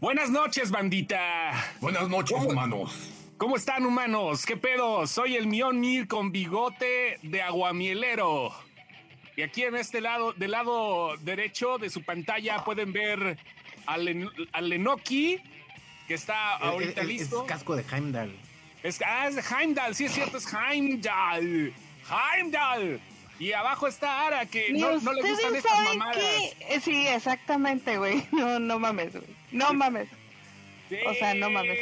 Buenas noches, bandita. Buenas noches, humanos. ¿Cómo están, humanos? ¿Qué pedo? Soy el Mionir con bigote de aguamielero. Y aquí en este lado, del lado derecho de su pantalla, pueden ver al, Len- al Lenoki, que está ahorita Es- es- listo. Es casco de Heimdall. Es, ah, es de Heimdall, sí es cierto, es Heimdall. Heimdall. Y abajo está Ara, que no, no le gustan estas mamadas. qué- eh, Sí, exactamente, güey. No, no mames, güey. No mames. Sí. O sea, no mames.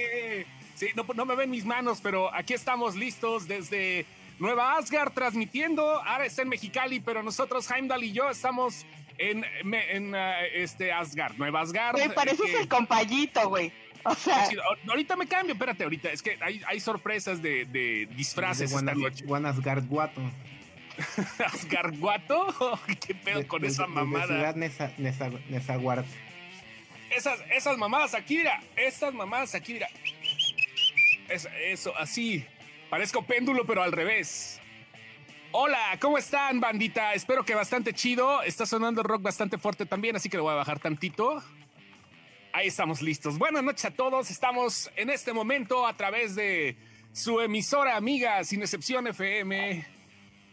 Sí, no, no me ven mis manos, pero aquí estamos listos desde Nueva Asgard transmitiendo. Ahora está en Mexicali, pero nosotros, Heimdall y yo, estamos en, ah, este Asgard, Nueva Asgard. Güey, pareces eh, el compayito, güey. O sea. Ahorita me cambio, espérate, ahorita. Es que hay, hay sorpresas de, de disfraces de esta noche. Guanasgard Guato. ¿Asgarguato? ¿Qué pedo De- con de- esa de- de mamada? Ciudad Nezahuart. Esas, esas mamadas aquí, mira. Estas mamadas aquí, mira. Es- eso, así. Parezco péndulo, pero al revés. Hola, ¿cómo están, bandita? Espero que bastante chido. Está sonando rock bastante fuerte también, así que lo voy a bajar tantito. Ahí estamos listos. Buenas noches a todos. Estamos en este momento a través de su emisora amiga, sin excepción FM,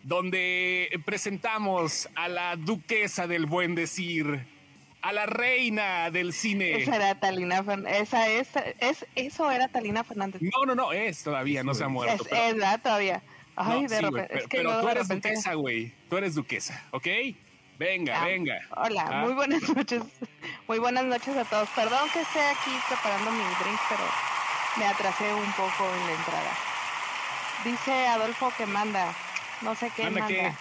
donde presentamos a la duquesa del buen decir, a la reina del cine. esa era Talina Fernández. Esa es, es, eso era Talina Fernández. No, no, no, es todavía, no se ha muerto. Es, pero- es todavía. Ay, no, de sí, repente. pero, es que pero luego tú eres repente. duquesa, güey. Tú eres duquesa, ¿ok? Venga, Ah, venga. Hola, Ah. muy buenas noches. Muy buenas noches a todos. Perdón que esté aquí preparando mi drink, pero me atrasé un poco en la entrada. Dice Adolfo que manda. No sé qué ¿Manda qué?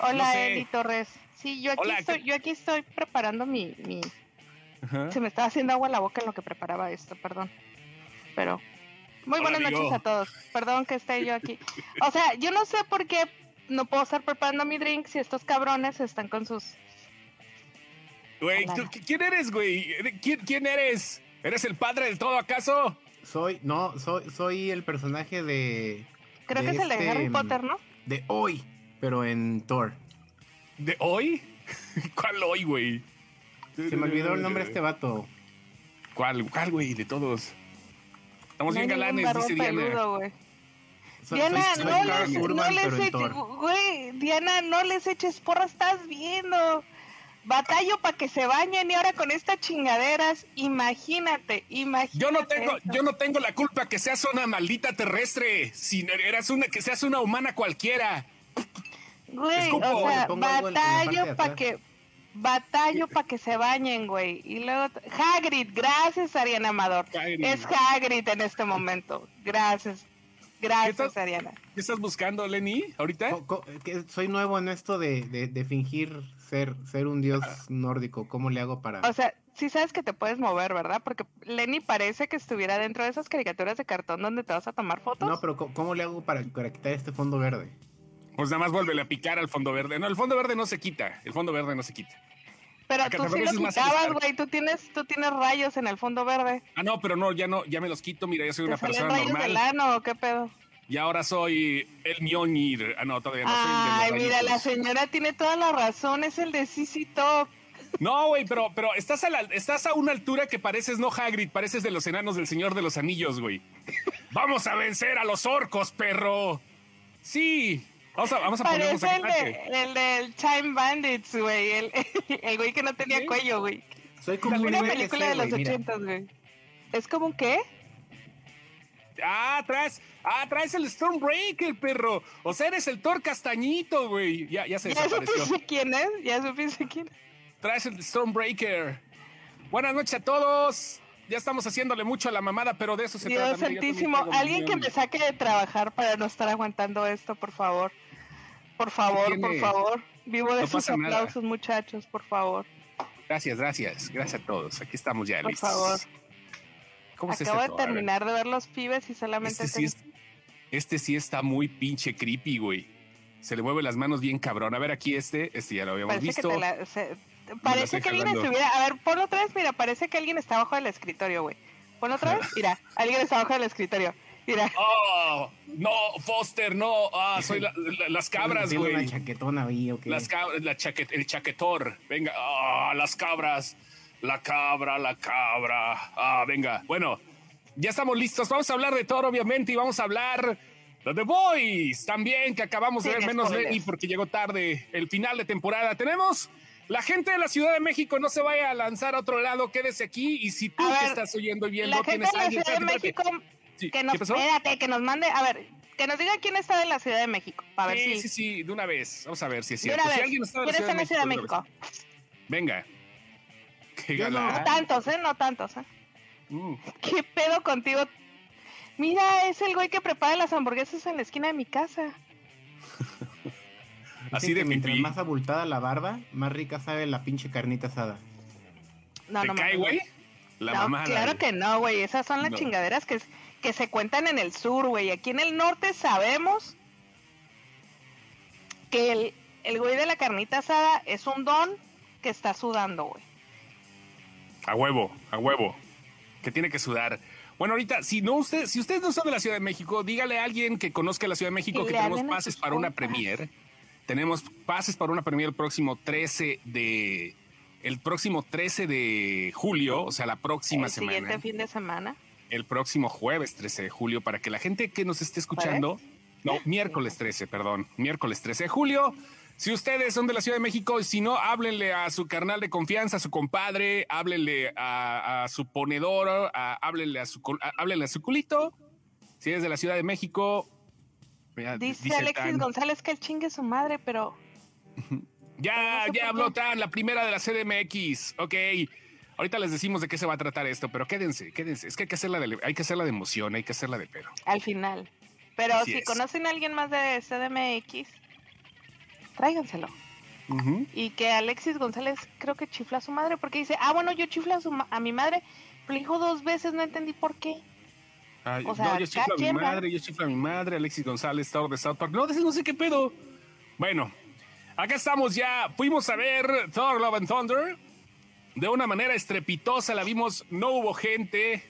Hola, No sé. Eli Torres. Sí, yo aquí Hola, estoy, ¿qué- yo aquí estoy preparando mi, mi. Ajá. Se me estaba haciendo agua la boca en lo que preparaba esto, perdón. Pero. Muy Hola, buenas amigo. noches a todos. Perdón que esté yo aquí. O sea, yo no sé por qué no puedo estar preparando mi drink si estos cabrones están con sus Güey, Hola. ¿tú qui- ¿quién eres, güey? ¿Quién, ¿Quién eres? ¿Eres el padre del todo, acaso? Soy, no, soy, soy el personaje de. Creo que es el de este, Harry Potter, ¿no? De hoy, pero en Thor. ¿De hoy? ¿Cuál hoy, güey? Se me olvidó el nombre de este vato. ¿Cuál, cuál, güey? De todos. Estamos No bien galanes, dice Diana. peludo, Diana, no les, Urban, no les pero en eches, güey, Diana, no les eches porra, estás viendo. Batallo para que se bañen y ahora con estas chingaderas, imagínate, imagínate. Yo no tengo, eso. yo no tengo la culpa que seas una maldita terrestre. Si eras una, que seas una humana cualquiera. Güey, escupo, o sea, batallo para que batallo para que se bañen, güey. Y luego Hagrid, gracias Ariana Amador. Hagrid. Es Hagrid en este momento. Gracias. Gracias. Ariana. ¿Qué estás buscando, Lenny? ¿Ahorita? Co- co- que soy nuevo en esto de, de- de fingir ser, ser un dios Ah. nórdico. ¿Cómo le hago para.? O sea, sí sabes que te puedes mover, ¿verdad? Porque Lenny parece que estuviera dentro de esas caricaturas de cartón donde te vas a tomar fotos. no, pero ¿cómo le hago para, para quitar este fondo verde? Pues nada más vuelve a picar al fondo verde. No, el fondo verde no se quita. El fondo verde no se quita. pero acá tú sí lo quitabas, güey. Tú tienes, tú tienes rayos en el fondo verde. Ah, no, pero no, ya no, ya me los quito. Mira, yo soy ¿Te una persona rayos normal. del ano o qué pedo? Y ahora soy el Mjolnir. Ah, no, todavía no soy el de Ay, mira, la señora tiene toda la razón. Es el de CC Top. No, güey, pero, pero estás, a la- estás a una altura que pareces no Hagrid, pareces de los enanos del Señor de los Anillos, güey. Vamos a vencer a los orcos, perro. Sí. Vamos a, vamos a ponernos Parece el, de, el del Time Bandits, güey. El, el güey que no tenía ¿Sí? cuello, güey. Soy como un Una película de los ochentas, güey. ¿Es como un qué? Ah, traes, ah, traes el Stormbreaker, perro. O sea, eres el Thor castañito, güey. Ya, ya se Ya desapareció. supiste quién es, ya supiste quién es. Traes el Stormbreaker. Buenas noches a todos. Ya estamos haciéndole mucho a la mamada, pero de eso se trata. Dios yo también santísimo, alguien que me saque de trabajar para no estar aguantando esto, por favor. Por favor, por favor. Vivo de No sus nada. aplausos, muchachos, por favor. Gracias, gracias. Gracias a todos. Aquí estamos ya Por listos. favor. ¿Cómo es Acabo este de terminar de ver los pibes y solamente Este sí, es- este sí está muy pinche creepy, güey. Se le mueve las manos bien cabrón. A ver, aquí este, este ya lo habíamos parece visto. que te la, se- estoy parece que alguien estuviera. A ver, ponlo otra vez. Mira, parece que alguien está abajo del escritorio, güey. Ponlo otra vez. Mira, alguien está abajo del escritorio. Mira. ¡Oh! No, Foster, no. Ah, soy la- la- las cabras, güey. una chaquetona ahí, ¿o qué? Las cabras, la chaquet, el chaquetor. Venga, ah, las cabras. La cabra, la cabra. Ah, venga. Bueno, ya estamos listos. Vamos a hablar de Thor, obviamente, y vamos a hablar de The Boys también, que acabamos de ver menos. Lenny porque llegó tarde el final de temporada. Tenemos la gente de la Ciudad de México, no se vaya a lanzar a otro lado, quédese aquí. Y si tú A que ver, estás oyendo y viendo, La gente tienes de la alguien- Ciudad de. México, Sí, que nos, que nos mande, a ver, que nos diga quién está de la Ciudad de México, para ver Sí, si... sí, sí, de una vez. Vamos a ver si es de cierto. Si alguien está de ¿quién está en la Ciudad de México? Venga. Yo no. Tantos, ¿eh? No tantos, ¿eh? Mm. ¿Qué pedo contigo? Mira, es el güey que prepara las hamburguesas en la esquina de mi casa. Así de que mientras pipí. más abultada la barba, más rica sabe la pinche carnita asada. No, ¿Te no cae, güey? La no, mamá. claro que no, güey. Esas son las No. chingaderas que, que se cuentan en el sur, güey. Aquí en el norte sabemos que el, el güey de la carnita asada es un don que está sudando, güey. A huevo, a huevo. Que tiene que sudar. Bueno, ahorita, si no usted, si ustedes no son de la Ciudad de México, dígale a alguien que conozca la Ciudad de México Que tenemos pases para una premier. Tenemos pases para una premier el próximo 13 de el próximo 13 de julio, o sea, la próxima el semana. siguiente fin de semana. el próximo jueves 13 de julio para que la gente que nos esté escuchando, no, miércoles 13, perdón, miércoles 13 de julio. Si ustedes son de la Ciudad de México y si no, háblenle a su carnal de confianza, a su compadre, háblenle a, a su ponedor, a- háblenle, a su, a- háblenle a su culito. Si eres de la Ciudad de México, mira, Dice, Alexis Tan, González que el chingue su madre, pero Ya, ya habló. Tan, la primera de la CDMX. Ok. Ahorita les decimos de qué se va a tratar esto, pero quédense, quédense. Es que hay que hacerla de, hay que hacerla de emoción, hay que hacerla de pedo. al final. Pero Así si es. conocen a alguien más de CDMX, tráiganselo. Y que Alexis González creo que chifla a su madre porque dice, ah, bueno, yo chiflo a, su ma- a mi madre, pero le dijo dos veces, no entendí por qué. Ay, O sea, no, yo chiflo a mi madre, yo chiflo a mi madre, Alexis González, Thor de South Park. No, no sé qué pedo. Bueno, acá estamos ya. Fuimos a ver Thor Love and Thunder. De una manera estrepitosa la vimos, no hubo gente.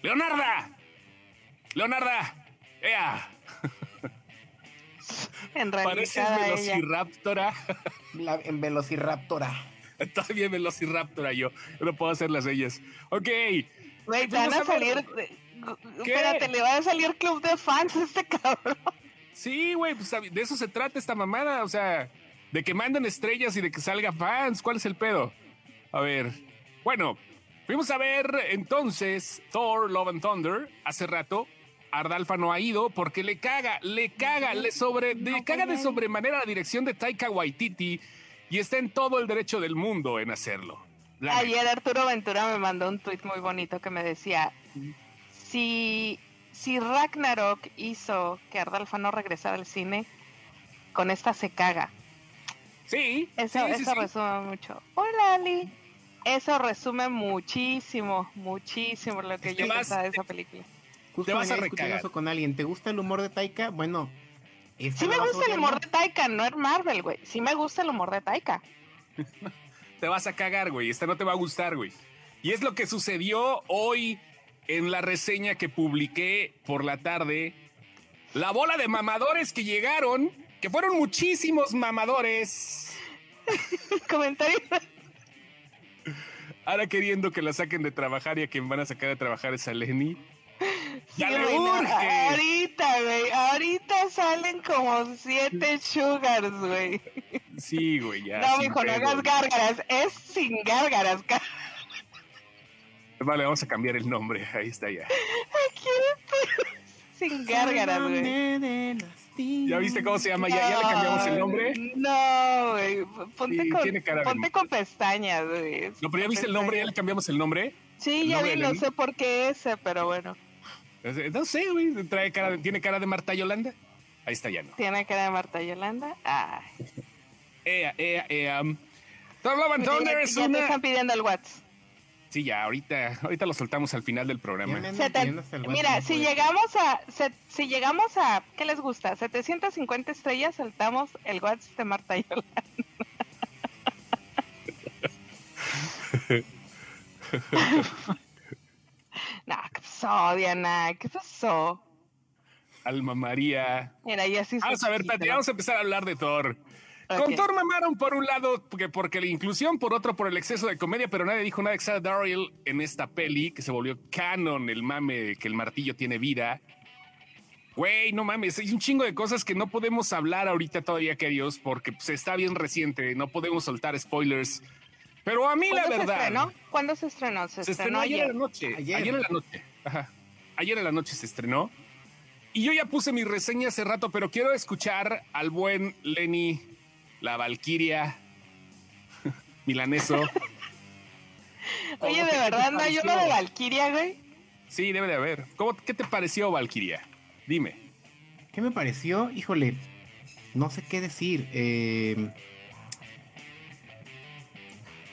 ¡Leonarda! ¡Leonarda! ¡Ea! En Pareces realidad ella. velociraptora. La, en Velociraptora. Está bien velociraptora yo. Yo no puedo hacer las ellas. Ok. Güey, te van a salir... ¿Qué? Espérate, le va a salir club de fans a este cabrón. Sí, güey, pues de eso se trata esta mamada, o sea, de que manden estrellas y de que salga fans. ¿Cuál es el pedo? A ver, bueno, fuimos a ver entonces Thor, Love and Thunder hace rato. Ardalfa no ha ido porque le caga, le caga, le sobre, le caga de sobremanera la dirección de Taika Waititi y está en todo el derecho del mundo en hacerlo. La Ayer Arturo Ventura me mandó un tweet muy bonito que me decía, si, si Ragnarok hizo que Ardalfa no regresara al cine, con esta se caga. Sí, Eso, sí, eso sí. resume mucho. Hola, Ali. Eso resume muchísimo, muchísimo lo que Es yo pensaba de esa película. Justo Te vas a recagar. eso con alguien. ¿Te gusta el humor de Taika? Bueno, Sí me gusta el humor de Taika, no es Marvel, güey. Sí me gusta el humor de Taika. te vas a cagar, güey. Esta no te va a gustar, güey. Y es lo que sucedió hoy en la reseña que publiqué por la tarde. La bola de mamadores que llegaron, que fueron muchísimos mamadores, Comentario. ahora queriendo que la saquen de trabajar y a quien van a sacar de trabajar es a Lenny. ¡Ya Sí, le güey, no, urge! Ahorita, güey. Ahorita salen como siete sugars, güey. Sí, güey, ya. No, mijo, no hagas gárgaras. Es sin gárgaras. Vale, vamos a cambiar el nombre. Ahí está ya. Sin gárgaras, güey. ¿Ya viste cómo se llama? ¿Ya, ya le cambiamos el nombre? No, güey. Ponte, Sí, con, ponte con pestañas, güey. No, pero ya viste el nombre, ya le cambiamos el nombre. Sí, ¿El ya nombre vi, no sé por qué ese, pero bueno. No sé, güey. Trae cara, de- tiene cara de Marta Yolanda. Ahí está ya, ¿no? Tiene cara de Marta Yolanda. Ay. Ea, ea, ea. Thor Love and Thunder Ya, es ya te una... están pidiendo el WhatsApp. Sí, ya, ahorita, ahorita lo soltamos al final del programa. te- Mira, si llegamos a se- si llegamos a ¿qué les gusta? 750 estrellas, soltamos el WhatsApp de Marta Yolanda. no, ¿qué pasó, Diana? ¿Qué pasó? Alma María. Mira, ya sí. Vamos a ver, espérate, vamos a empezar a hablar de Thor. Con Thor mamaron por un lado porque, porque la inclusión, por otro por el exceso de comedia, pero nadie dijo nada de Sarah Daryl en esta peli que se volvió canon, el mame que el martillo tiene vida. Güey, no mames, hay un chingo de cosas que no podemos hablar ahorita todavía, queridos, porque pues, está bien reciente, no podemos soltar spoilers. Pero a mí la verdad. Se estrenó? ¿Cuándo se estrenó? Se, estrenó, ayer. en la noche. Ayer. en la noche. Ajá. Ayer en la noche se estrenó. Y yo ya puse mi reseña hace rato, pero quiero escuchar al buen Lenny, la Valquiria, milaneso. Oye, de verdad, ¿no hay uno de Valquiria, güey? Sí, debe de haber. ¿Cómo, ¿Qué te pareció, Valquiria? Dime. ¿Qué me pareció? Híjole, no sé qué decir. Eh...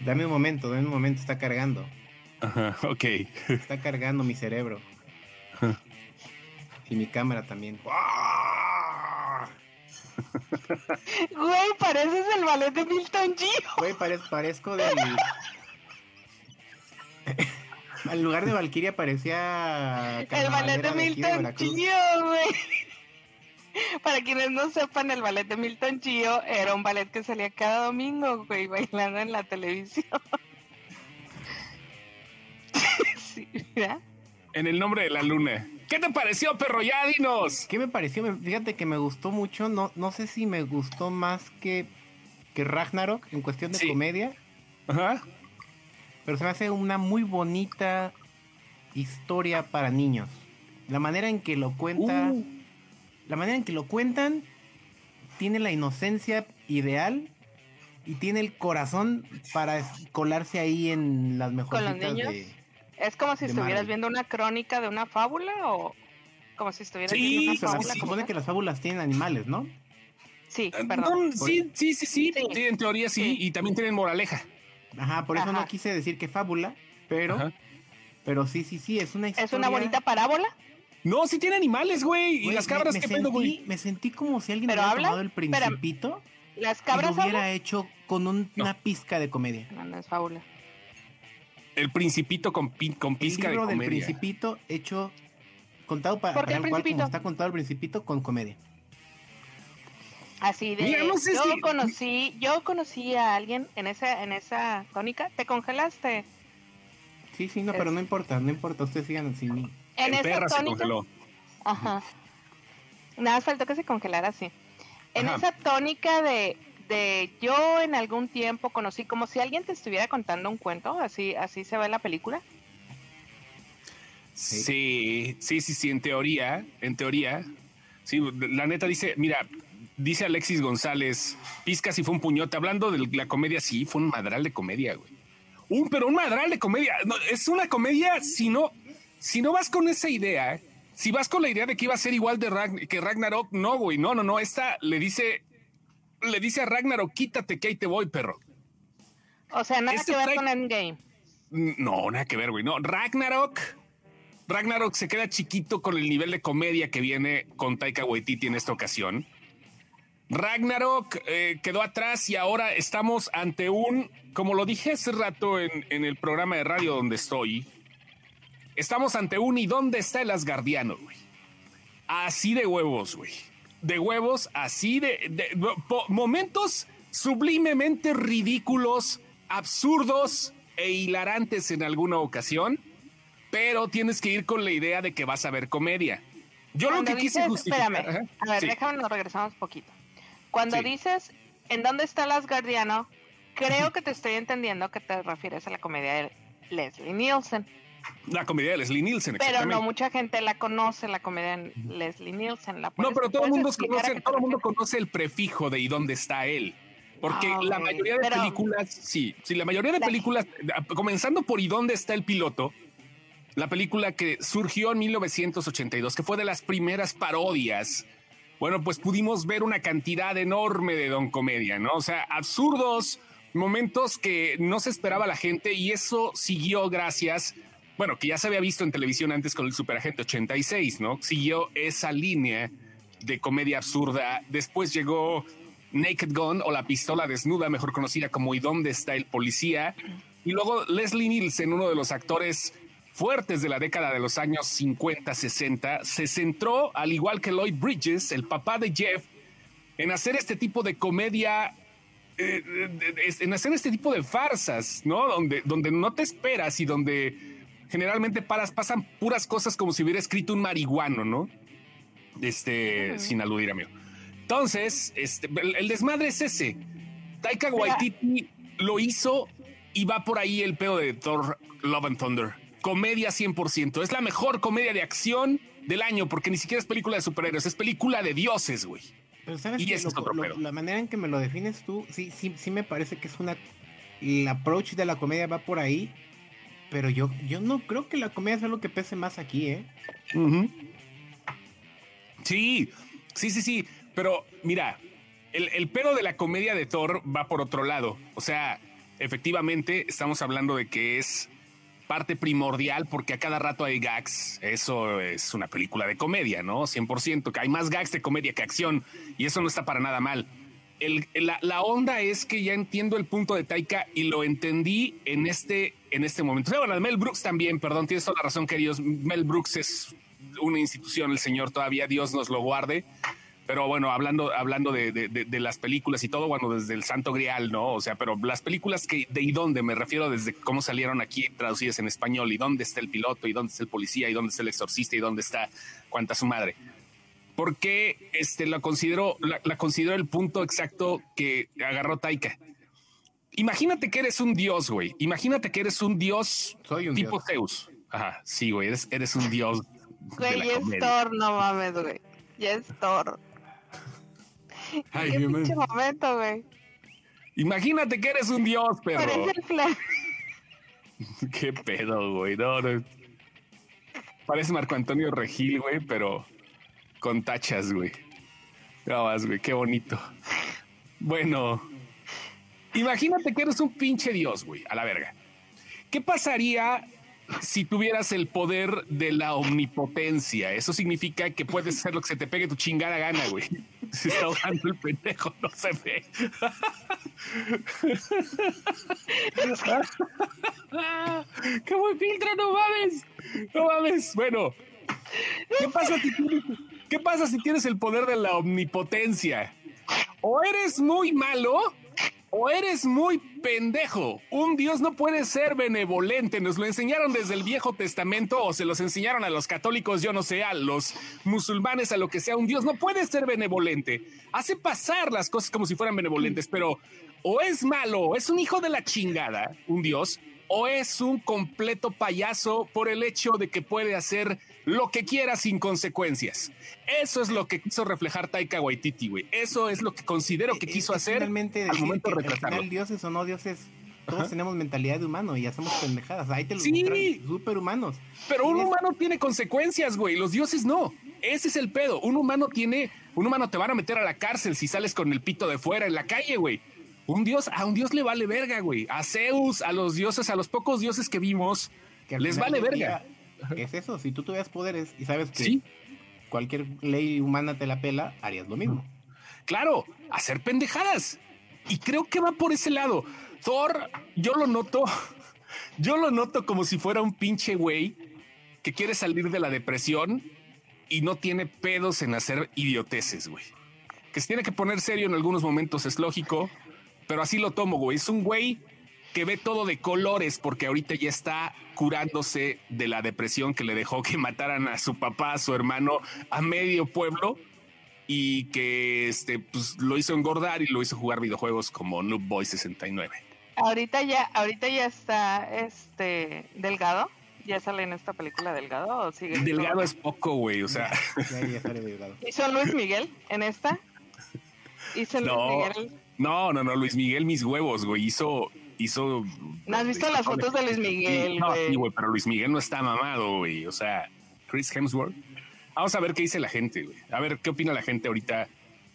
Dame un momento, dame un momento, está cargando. Ajá, ok. Está cargando mi cerebro. Y mi cámara también. Güey, pareces el ballet de Milton Gio. Güey, parezco del. Al lugar de Valkyria parecía. El ballet de Milton Gio, güey. Para quienes no sepan, el ballet de Milton Gio era un ballet que salía cada domingo, güey, bailando en la televisión. sí, ¿verdad? En el nombre de la luna. ¿Qué te pareció, perro? Ya dinos. ¿Qué me pareció? Fíjate que me gustó mucho. No, no sé si me gustó más que, que Ragnarok en cuestión de comedia. Ajá. Pero se me hace una muy bonita historia para niños. La manera en que lo cuenta. Uh. La manera en que lo cuentan tiene la inocencia ideal y tiene el corazón para colarse ahí en las mejores de ¿Es como si estuvieras viendo una crónica de una fábula o como si estuvieras viendo una fábula? Se supone que las fábulas tienen animales, ¿no? Sí, ah, perdón. sí, sí, sí, sí, en teoría sí, y también tienen moraleja. Ajá, por eso no quise decir que fábula, pero pero sí, sí, sí, es una historia. ¿Es una bonita parábola? No, sí tiene animales, güey. y las cabras, me, ¿qué sentí, güey? Me sentí como si alguien hubiera tomado el principito. ¿Las cabras y lo hubiera hecho con una pizca de comedia. No, no es fábula. El Principito con, con pizca el libro de comedia. del Principito hecho contado para, para el cual como está contado el Principito con comedia. Así de yo conocí, yo conocí a alguien en esa en esa tónica, te congelaste. Sí, sí, no, pero no importa, no importa, ustedes sigan sin mí. En esa tónica, se congeló. Ajá. Nada, faltó que se congelara así. En esa tónica de de yo en algún tiempo conocí como si alguien te estuviera contando un cuento, así así se ve la película. Sí, sí, sí, sí, en teoría, en teoría. Sí, la neta dice, mira, dice Alexis González, Pizca si fue un puñote, hablando de la comedia, sí, fue un madral de comedia, güey. Un, pero un madral de comedia. es una comedia si no, si no vas con esa idea, si vas con la idea de que iba a ser igual de que Ragnarok, no, güey, no, no, no, esta le dice, le dice a Ragnarok, quítate que ahí te voy, perro. O sea, nada este que ver con Endgame. No, nada que ver, güey. No, Ragnarok. Ragnarok se queda chiquito con el nivel de comedia que viene con Taika Waititi en esta ocasión. Ragnarok eh, quedó atrás y ahora estamos ante un, como lo dije hace rato en, en, el programa de radio donde estoy, estamos ante un y dónde está el Asgardiano, güey. Así de huevos, güey de huevos así de, momentos sublimemente ridículos, absurdos e hilarantes en alguna ocasión, pero tienes que ir con la idea de que vas a ver comedia. Yo lo que quise justificar... Espérame, a ver, déjame nos regresamos poquito. Cuando dices, ¿en dónde está el Asgardiano? Creo que te estoy entendiendo que te refieres a la comedia de Leslie Nielsen. La comedia de Leslie Nielsen, Pero no mucha gente la conoce, la comedia de Leslie Nielsen. no, pero todo el mundo, conoce, todo mundo conoce el prefijo de y dónde está él. Porque ah, la mayoría de películas, sí, sí, la mayoría de películas, comenzando por ¿Y dónde está el piloto? La película que surgió en 1982, que fue de las primeras parodias. Bueno, pues pudimos ver una cantidad enorme de Don Comedia, ¿no? O sea, absurdos, momentos que no se esperaba la gente y eso siguió gracias bueno, que ya se había visto en televisión antes con el Superagente 86, ¿no? Siguió esa línea de comedia absurda. Después llegó Naked Gun o La Pistola Desnuda, mejor conocida como ¿Y dónde está el policía? Y luego Leslie Nielsen, uno de los actores fuertes de la década de los años 50, 60, se centró, al igual que Lloyd Bridges, el papá de Jeff, en hacer este tipo de comedia eh, en hacer este tipo de farsas, ¿no? Donde, donde no te esperas y donde generalmente paras, pasan puras cosas como si hubiera escrito un marihuano, ¿no? Este, sin aludir a mí. Entonces, este, el, desmadre es ese. Taika Waititi lo hizo y va por ahí el pedo de Thor Love and Thunder. Comedia 100%. Es la mejor comedia de acción del año porque ni siquiera es película de superhéroes, es película de dioses, güey. Pero sabes que la manera en que me lo defines tú, sí, sí, sí me parece que es una. El approach de la comedia va por ahí. Pero yo, yo no creo que la comedia sea lo que pese más aquí, ¿eh? Sí, sí, sí, sí. Pero mira, el, el pedo de la comedia de Thor va por otro lado. O sea, efectivamente, estamos hablando de que es parte primordial porque a cada rato hay gags. Eso es una película de comedia, ¿no? 100%, que hay más gags de comedia que acción y eso no está para nada mal. la, onda es que ya entiendo el punto de Taika y lo entendí en este, en este momento. bueno, Mel Brooks también, perdón, tienes toda la razón, queridos. Mel Brooks es una institución, el señor todavía, Dios nos lo guarde. Pero bueno, hablando, hablando de, las películas y todo, bueno, desde el Santo Grial, ¿no? O sea, pero las películas que de y dónde me refiero desde cómo salieron aquí traducidas en español y dónde está el piloto y dónde está el policía y dónde está el exorcista y dónde está cuánta su madre. Porque este la considero, la, considero el punto exacto que agarró Taika. Imagínate que eres un dios, güey. Imagínate que eres un dios Soy un tipo Zeus. Ajá, sí, güey, eres, eres un dios. Güey, es Thor, no mames, güey. Ya es Thor. Ay, Qué momento, güey. Imagínate que eres un dios, perro. Qué pedo, güey. No, no. Parece Marco Antonio Regil, güey, pero con tachas, güey. No güey, qué bonito. Bueno, imagínate que eres un pinche dios, güey, a la verga. ¿Qué pasaría si tuvieras el poder de la omnipotencia? Eso significa que puedes hacer lo que se te pegue tu chingada gana, güey. Se está ahogando el pendejo, no se ve. ¡Qué buen filtro! ¡No mames! ¡No mames! Bueno, ¿qué pasa si tienes, ¿qué pasa si tienes el poder de la omnipotencia? O eres muy malo o eres muy pendejo. Un Dios no puede ser benevolente. Nos lo enseñaron desde el Viejo Testamento o se los enseñaron a los católicos, yo no sé, a los musulmanes, a lo que sea. Un Dios no puede ser benevolente. Hace pasar las cosas como si fueran benevolentes, pero o es malo, es un hijo de la chingada, un Dios, o es un completo payaso por el hecho de que puede hacer lo que quiera sin consecuencias. Eso es lo que quiso reflejar Taika Waititi, güey. Eso es lo que considero que quiso hacer finalmente al momento de dioses o no dioses, todos tenemos mentalidad de humano y hacemos pendejadas. Ahí te lo sí, superhumanos. Pero un humano tiene consecuencias, güey. Los dioses no. Ese es el pedo. Un humano tiene, un humano te van a meter a la cárcel si sales con el pito de fuera en la calle, güey. Un dios, a un dios le vale verga, güey. A Zeus, a los dioses, a los pocos dioses que vimos, que les vale verga. es eso, si tú tuvieras poderes y sabes que cualquier ley humana te la pela, harías lo mismo. Claro, hacer pendejadas. Y creo que va por ese lado. Thor, yo lo noto, yo lo noto como si fuera un pinche güey que quiere salir de la depresión y no tiene pedos en hacer idioteces, güey. Que se tiene que poner serio en algunos momentos, es lógico, pero así lo tomo, güey. Es un güey que ve todo de colores porque ahorita ya está curándose de la depresión que le dejó que mataran a su papá, a su hermano, a medio pueblo y que este pues lo hizo engordar y lo hizo jugar videojuegos como Noob Boy 69. Ahorita ya, ahorita ya está este delgado. ¿Ya sale en esta película Delgado o sigue? Delgado es poco, güey, o sea. ¿Hizo Luis Miguel en esta? ¿Hizo Luis Miguel? No, no, no, Luis Miguel, mis huevos, güey. Hizo, hizo. ¿No has visto las fotos de Luis Miguel? No, sí, güey, pero Luis Miguel no está mamado, güey. O sea, Chris Hemsworth. Vamos a ver qué dice la gente, güey. A ver qué opina la gente ahorita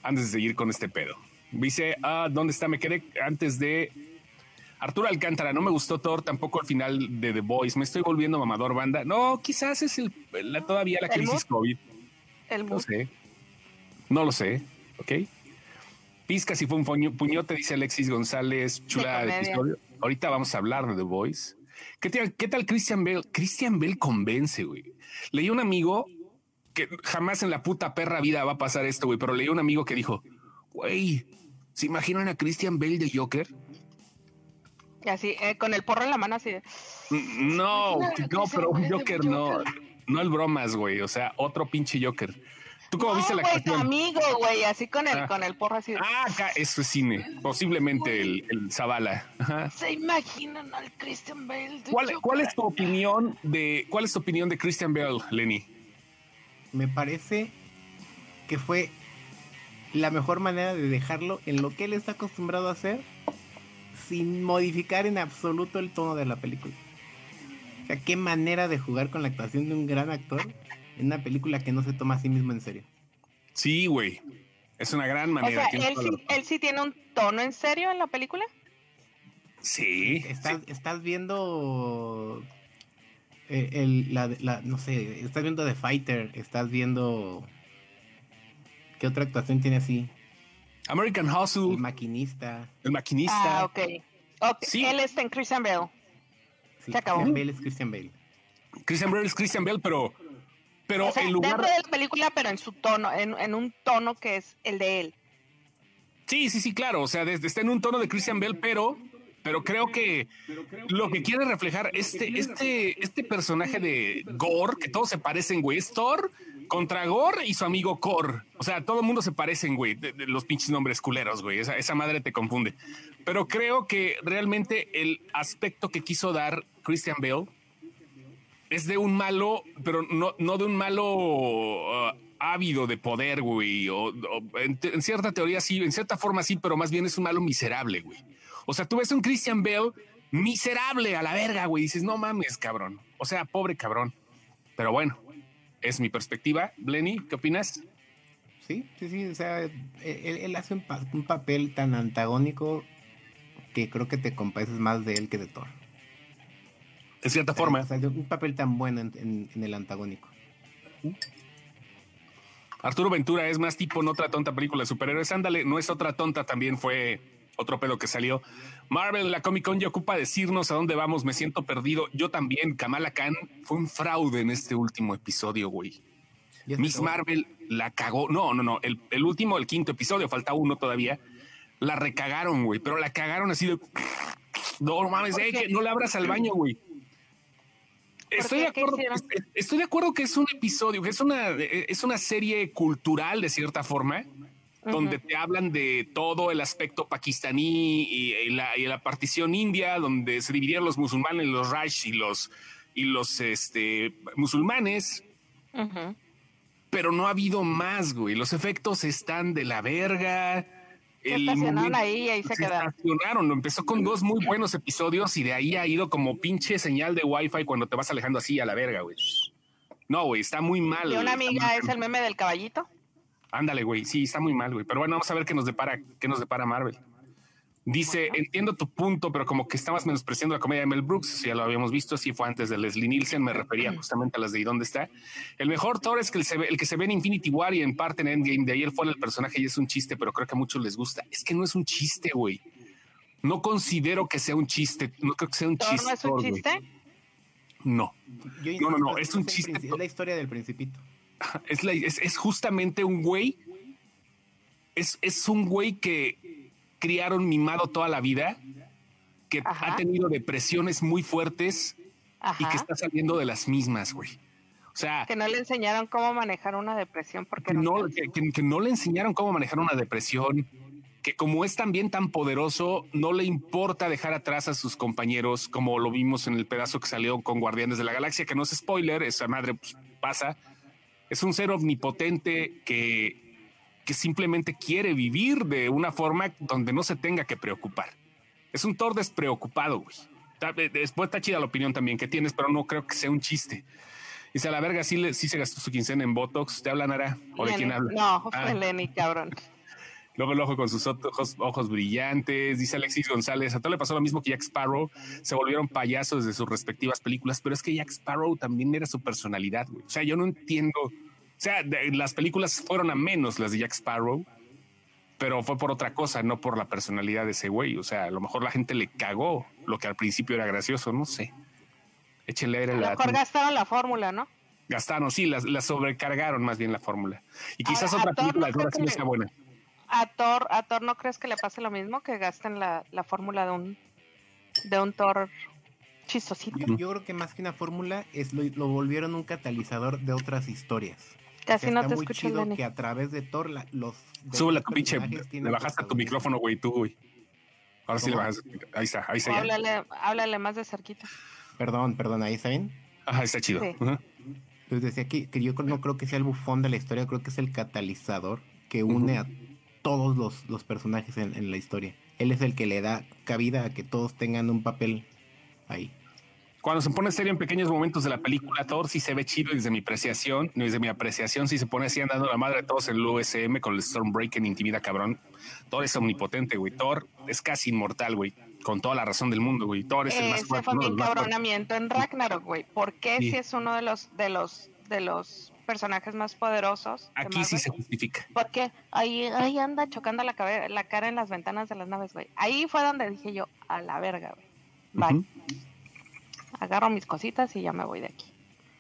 antes de seguir con este pedo. Dice, ah, ¿dónde está? Me quedé antes de Arturo Alcántara. No me gustó Thor, tampoco al final de The Voice. Me estoy volviendo mamador banda. No, quizás es el, la, todavía la crisis COVID. El no sé. No lo sé. Ok. Pizca si fue un puñote, dice Alexis González, chula de episodio. Ahorita vamos a hablar de The Voice. ¿Qué, tal Christian Bell? Christian Bell convence, güey. Leí un amigo que jamás en la puta perra vida va a pasar esto, güey, pero leí un amigo que dijo, güey, ¿Se imaginan a Christian Bale de Joker? Así, eh, con el porro en la mano así No, no, pero un Joker no. No el bromas, güey. O sea, otro pinche Joker. ¿Tú cómo viste la güey, tu amigo, güey, así con el, ah. con el porro así. Ah, acá, eso es cine. Posiblemente el, el Zavala. ¿Se imaginan al Christian Bale? ¿Cuál, ¿Cuál, es tu opinión de cuál es tu opinión de Christian Bale, Lenny? Me parece que fue la mejor manera de dejarlo en lo que él está acostumbrado a hacer sin modificar en absoluto el tono de la película. O sea, qué manera de jugar con la actuación de un gran actor en una película que no se toma a sí mismo en serio. Sí, güey. Es una gran manera. O sea, ¿él sí, tiene un tono en serio en la película? Sí. Estás, viendo eh, el, la, no sé, estás viendo The Fighter, estás viendo ¿qué otra actuación tiene así? American Hustle. El maquinista. El maquinista. Ah, ok. okay. Él está en Christian Bale. Se acabó. Christian Bale es Christian Bale. Christian Bale es Christian Bale, pero pero en lugar... dentro de la película, pero en su tono, en, un tono que es el de él. Sí, sí, sí, claro. O sea, está en un tono de Christian Bell, pero, pero creo que lo que quiere reflejar este, este, este personaje de Gore, que todos se parecen, güey, es Thor contra Gore y su amigo Kor. O sea, todo el mundo se parecen, güey, de, los pinches nombres culeros, güey. Esa, esa madre te confunde. Pero creo que realmente el aspecto que quiso dar Christian Bale es de un malo, pero no, no de un malo uh, ávido de poder, güey. O, en, cierta teoría sí, en cierta forma sí, pero más bien es un malo miserable, güey. O sea, tú ves un Christian Bell miserable a la verga, güey. dices, no mames, cabrón. O sea, pobre cabrón. Pero bueno, es mi perspectiva. Blenny, ¿qué opinas? Sí, sí, sí. O sea, él, hace un, papel tan antagónico que creo que te compadeces más de él que de Thor de cierta forma. un papel tan bueno en, el antagónico. Arturo Ventura es más tipo en otra tonta película de superhéroes. Ándale, no es otra tonta, también fue otro pedo que salió. Marvel, la Comic Con ya ocupa decirnos a dónde vamos. Me siento perdido. Yo también. Kamala Khan fue un fraude en este último episodio, güey. Miss Marvel la cagó. No, no, no. El, el, último, el quinto episodio, falta uno todavía. La recagaron, güey, pero la cagaron así de. No mames, eh, que no le abras al baño, güey. Estoy de, acuerdo, estoy de acuerdo que es un episodio, que es una, es una serie cultural de cierta forma, donde te hablan de todo el aspecto pakistaní y, la, partición india, donde se dividieron los musulmanes, los Raj y los, y los este, musulmanes. Pero no ha habido más, güey. Los efectos están de la verga el estacionaron ahí y ahí se, quedaron. Estacionaron, empezó con dos muy buenos episodios y de ahí ha ido como pinche señal de wifi cuando te vas alejando así a la verga, güey. No, güey, está muy mal. ¿Y una amiga es el meme del caballito? Ándale, güey, sí, está muy mal, güey. Pero bueno, vamos a ver qué nos depara, qué nos depara Marvel. Dice, entiendo tu punto, pero como que estabas menospreciando la comedia de Mel Brooks, ya lo habíamos visto, así fue antes de Leslie Nielsen, me refería justamente a las de ¿y dónde está? El mejor Thor es que el, se ve, el que se ve en Infinity War y en parte en Endgame, de ayer fue el personaje y es un chiste, pero creo que a muchos les gusta. Es que no es un chiste, güey. No considero que sea un chiste, no creo que sea un chiste. ¿No es un chiste? No. no, no, no, es un chiste. Es la historia del principito. Es, es, justamente un güey. Es, es un güey que criaron mimado toda la vida, que ha tenido depresiones muy fuertes y que está saliendo de las mismas, güey. O sea, que no le enseñaron cómo manejar una depresión porque no, que, no le enseñaron cómo manejar una depresión, que como es también tan poderoso, no le importa dejar atrás a sus compañeros, como lo vimos en el pedazo que salió con Guardianes de la Galaxia, que no es spoiler, esa madre pues, pasa. Es un ser omnipotente que que simplemente quiere vivir de una forma donde no se tenga que preocupar. Es un Thor despreocupado, güey. Eh, después está chida la opinión también que tienes, pero no creo que sea un chiste. Dice, a la verga, sí, sí se gastó su quincena en Botox. ¿Te habla, Nara? ¿O de quién habla? No, ah. Lenny, cabrón. Luego el ojo con sus ojos, ojos, brillantes. Dice Alexis González. A todo le pasó lo mismo que Jack Sparrow. Se volvieron payasos de sus respectivas películas, pero es que Jack Sparrow también era su personalidad. Güey. O sea, yo no entiendo o sea, las películas fueron a menos las de Jack Sparrow, pero fue por otra cosa, no por la personalidad de ese güey. O sea, a lo mejor la gente le cagó lo que al principio era gracioso, no sé. Échele aire a lo mejor gastaron la fórmula, ¿no? Gastaron, sí, la, sobrecargaron más bien la fórmula. Y quizás otra película ahora sí sea buena. a Thor, a Thor no crees que le pase lo mismo, que gasten la, la fórmula de un de un Thor chistosito. Yo, creo que más que una fórmula es lo, volvieron un catalizador de otras historias. Casi no te escucho, que a través de Thor los Sube la pinche, le bajaste tu micrófono, güey, tú, güey. Ahora sí le bajas. Ahí está, ahí está. Háblale, háblale más de cerquita. Perdón, perdón, ahí está bien. Ajá, está chido. Pues decía que, que, yo no creo que sea el bufón de la historia, creo que es el catalizador que une a todos los, los personajes en, la historia. Él es el que le da cabida a que todos tengan un papel ahí. Cuando se pone serio en pequeños momentos de la película, Thor sí se ve chido desde mi apreciación. Desde mi apreciación, sí se pone así andando la madre de todos en el USM con el Stormbreaker en intimida cabrón. Thor es omnipotente, güey. Thor es casi inmortal, güey con toda la razón del mundo, güey. Thor es el más fuerte. fue mi en Ragnarok, güey. ¿Por qué si es uno de los de los de los personajes más poderosos? Aquí sí se justifica. Porque ahí ahí anda chocando la, la cara en las ventanas de las naves, güey. Ahí fue donde dije yo, a la verga, güey. Bye. Agarro mis cositas y ya me voy de aquí.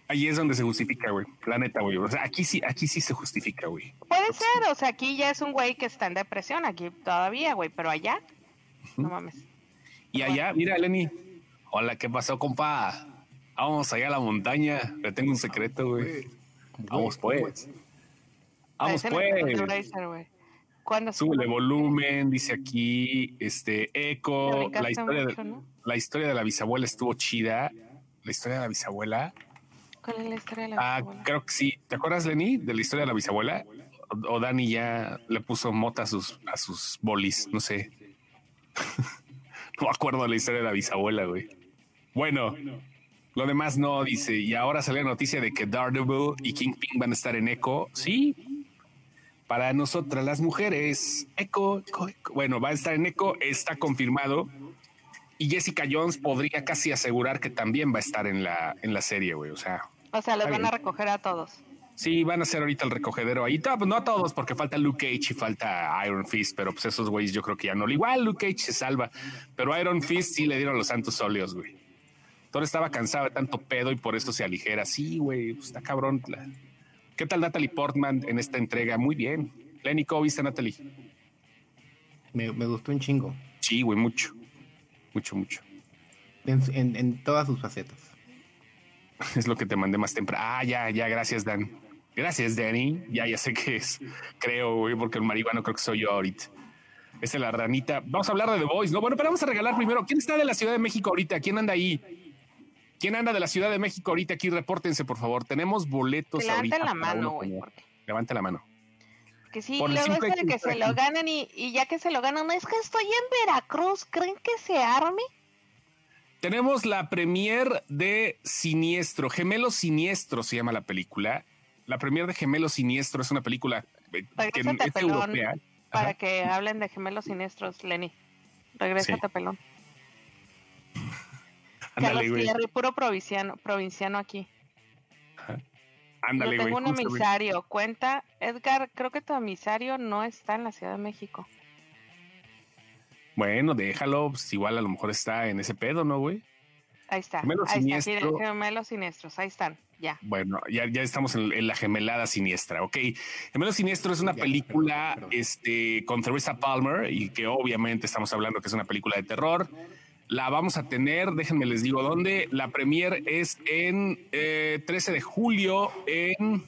Ahí es donde se justifica, güey. La neta, güey. O sea, aquí sí, aquí sí se justifica, güey. Puede ser, o sea, aquí ya es un güey que está en depresión, aquí todavía, güey, pero allá, no mames. Y allá, mira, Lenny. Hola, ¿qué pasó, compa? Vamos allá a la montaña. Le tengo un secreto, güey. Vamos, pues. Vamos, pues. Sube volumen, dice aquí, este, eco. La historia, de, la historia de la bisabuela estuvo chida. La historia de la bisabuela. ¿Cuál es la historia de la ah, bisabuela? Ah, creo que sí. ¿Te acuerdas, Lenny, de la historia de la bisabuela? O, Dani ya le puso mota a sus, a sus bolis, no sé. No acuerdo la historia de la bisabuela, güey. Bueno, lo demás no, dice. Y ahora sale la noticia de que Daredevil y Kingpin van a estar en Echo. Sí. Para nosotras las mujeres, Echo, bueno, va a estar en Echo, está confirmado. Y Jessica Jones podría casi asegurar que también va a estar en la, en la serie, güey. O sea. O sea, los van a recoger a todos. Sí, van a ser ahorita el recogedero ahí. Pues, no a todos, porque falta Luke Cage y falta Iron Fist, pero pues esos güeyes yo creo que ya no. Igual Luke Cage se salva, pero Iron Fist sí le dieron los santos óleos, güey. Thor estaba cansado de tanto pedo y por eso se aligera. Sí, güey, pues, está cabrón. ¿Qué tal Natalie Portman en esta entrega? Muy bien. Lenny, ¿cómo viste Natalie? Me, gustó un chingo. Sí, güey, mucho. Mucho, mucho. En, todas sus facetas. Es lo que te mandé más temprano. Ah, ya, ya, gracias, Dan. Gracias, Danny. Ya, ya sé que es, creo, güey, porque el marihuano creo que soy yo ahorita. Esa es la ranita. Vamos a hablar de The Voice, ¿no? Bueno, pero vamos a regalar primero. ¿Quién está de la Ciudad de México ahorita? ¿Quién anda ahí? ¿Quién anda de la Ciudad de México ahorita? Aquí repórtense, por favor. Tenemos boletos Levante la mano, güey. Levante la mano. Que sí, luego es de que se lo ganan y, y, ya que se lo ganan, es que estoy en Veracruz, ¿creen que se arme? Tenemos la premier de Siniestro, Gemelo Siniestro se llama la película la premier de Gemelos Siniestro es una película eh, que es europea. Para que hablen de Gemelos Siniestros, Lenny. Regrésate, pelón. Ándale, güey. puro provinciano, provinciano aquí. Ándale, Yo tengo un emisario. Cuenta, Edgar, creo que tu emisario no está en la Ciudad de México. Bueno, déjalo, pues igual a lo mejor está en ese pedo, ¿no, güey? Ahí está. Gemelos ahí Está, gemelos siniestros, ahí están. Ya. Bueno, ya, ya estamos en, la gemelada siniestra, ok. Gemelos Siniestro es una película este, con Teresa Palmer y que obviamente estamos hablando que es una película de terror. La vamos a tener, déjenme les digo dónde. La premier es en 13 eh, de julio en...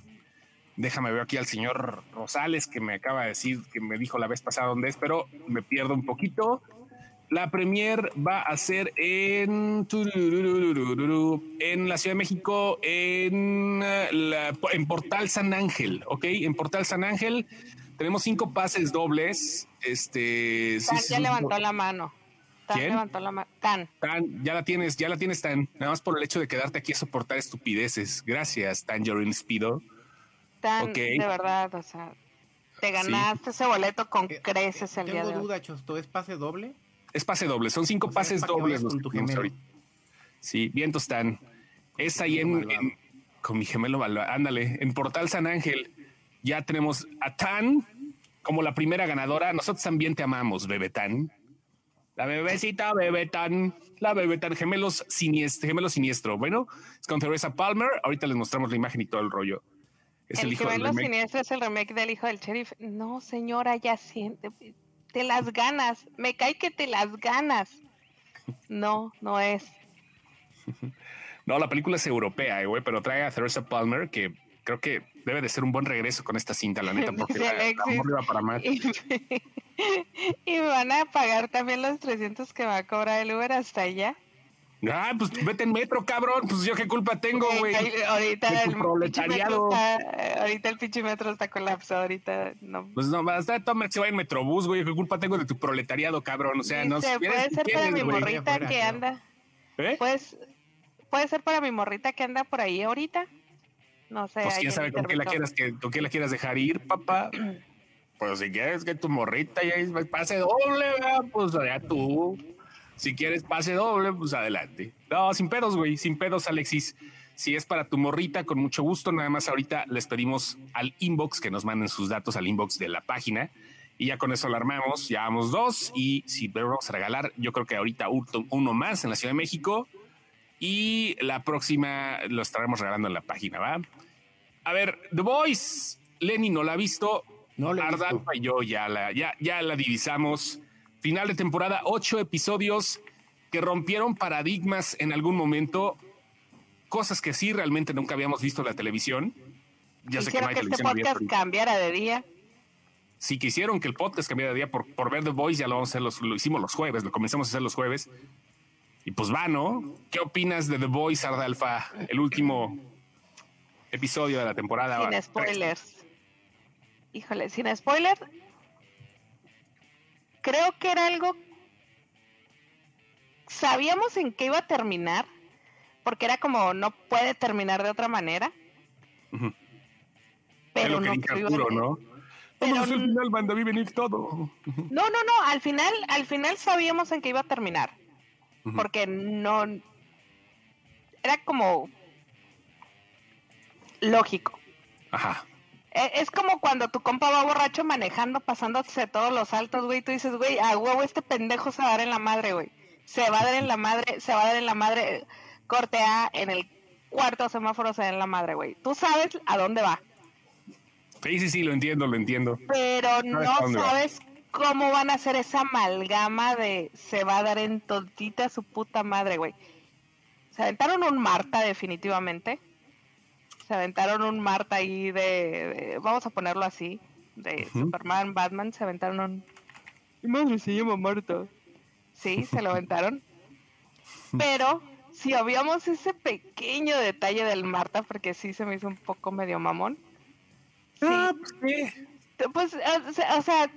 Déjame ver aquí al señor Rosales que me acaba de decir, que me dijo la vez pasada dónde es, pero me pierdo un poquito. La premier va a ser en, en la Ciudad de México, en, en Portal San Ángel, ¿ok? En Portal San Ángel tenemos cinco pases dobles. Este, ya levantó la mano. Tan levantó la mano. Tan. Tan, ya la tienes, ya la tienes, Tan. Nada más por el hecho de quedarte aquí a soportar estupideces. Gracias, Tangerine Speedo. Tan, de verdad, o sea, te ganaste ese boleto con eh, creces el día de hoy. Tengo duda, Chosto, ¿es pase doble? Es pase doble, son cinco pases dobles los que Sí, vientos están. Es ahí en, con mi gemelo Ándale, en Portal San Ángel ya tenemos a Tan como la primera ganadora. Nosotros también te amamos, Bebetán. La bebecita Bebetán, la Bebetán, gemelos siniestro, gemelo siniestro. Bueno, es con Teresa Palmer. Ahorita les mostramos la imagen y todo el rollo. Es el, el hijo los siniestros es el remake del hijo del sheriff. No, señora, ya siente. Te las ganas. Me cae que te las ganas. No, no es. no, la película es europea, eh, güey, pero trae a Theresa Palmer, que creo que debe de ser un buen regreso con esta cinta, la neta, porque la, para más. Y, van a pagar también los 300 que va a cobrar el Uber hasta allá. Ah, pues vete en metro, cabrón. Pues yo qué culpa tengo, güey. Ahorita el proletariado. Está, ahorita el pinche metro está colapsado, ahorita no. Pues no, hasta toma se va en metrobús, güey. ¿Qué culpa tengo de tu proletariado, cabrón? O sea, no sé. Puede ser para mi morrita que anda. ¿Eh? Pues, puede ser para mi morrita que anda por ahí ahorita. No sé. Pues quién sabe con qué la quieras que, con qué la quieras dejar ir, papá. pues si quieres que tu morrita ya pase doble, pues allá tú. Si quieres pase doble, pues adelante. No, sin pedos, güey, sin pedos, Alexis. Si es para tu morrita, con mucho gusto. Nada más ahorita les pedimos al inbox que nos manden sus datos al inbox de la página. Y ya con eso la armamos. Ya vamos dos. Y si vamos a regalar, yo creo que ahorita uno más en la Ciudad de México. Y la próxima lo estaremos regalando en la página, ¿va? A ver, The Voice. Lenny no la ha visto. No la y yo ya la, ya, ya la divisamos. Final de temporada, ocho episodios que rompieron paradigmas en algún momento, cosas que sí realmente nunca habíamos visto en la televisión. Ya sé que, no hay que este podcast cambiara de día. Si quisieron que el podcast cambiara de día por, por ver The Voice, ya lo vamos a hacer, los, lo hicimos los jueves, lo comenzamos a hacer los jueves. Y pues va, ¿no? ¿Qué opinas de The Voice, Ardalfa? El último episodio de la temporada. Sin spoilers. Híjole, sin spoilers, creo que era algo... Sabíamos en qué iba a terminar, porque era como no puede terminar de otra manera. Pero no, Arturo, ¿no? Pero, al final, vi venir todo. No, no, no, al final, al final sabíamos en qué iba a terminar. Porque no era como lógico. Ajá. E, es como cuando tu compa va borracho manejando, pasándose todos los saltos, güey. Tú dices, güey, a huevo este pendejo se va a dar en la madre, güey. Se va a dar en la madre, se va a dar en la madre. Corte A en el cuarto semáforo se da en la madre, güey. Tú sabes a dónde va. Sí, sí, sí, lo entiendo, lo entiendo. Pero no sabes cómo van a hacer esa amalgama de se va a dar en todita su puta madre, güey. Se aventaron un Marta, definitivamente se aventaron un Marta ahí de, vamos a ponerlo así, de Superman, Batman, se aventaron un... Mi madre se llama Marta. Sí, se lo aventaron. Pero si obviamos ese pequeño detalle del Marta, porque sí se me hizo un poco medio mamón. Ah, pues Pues, o sea,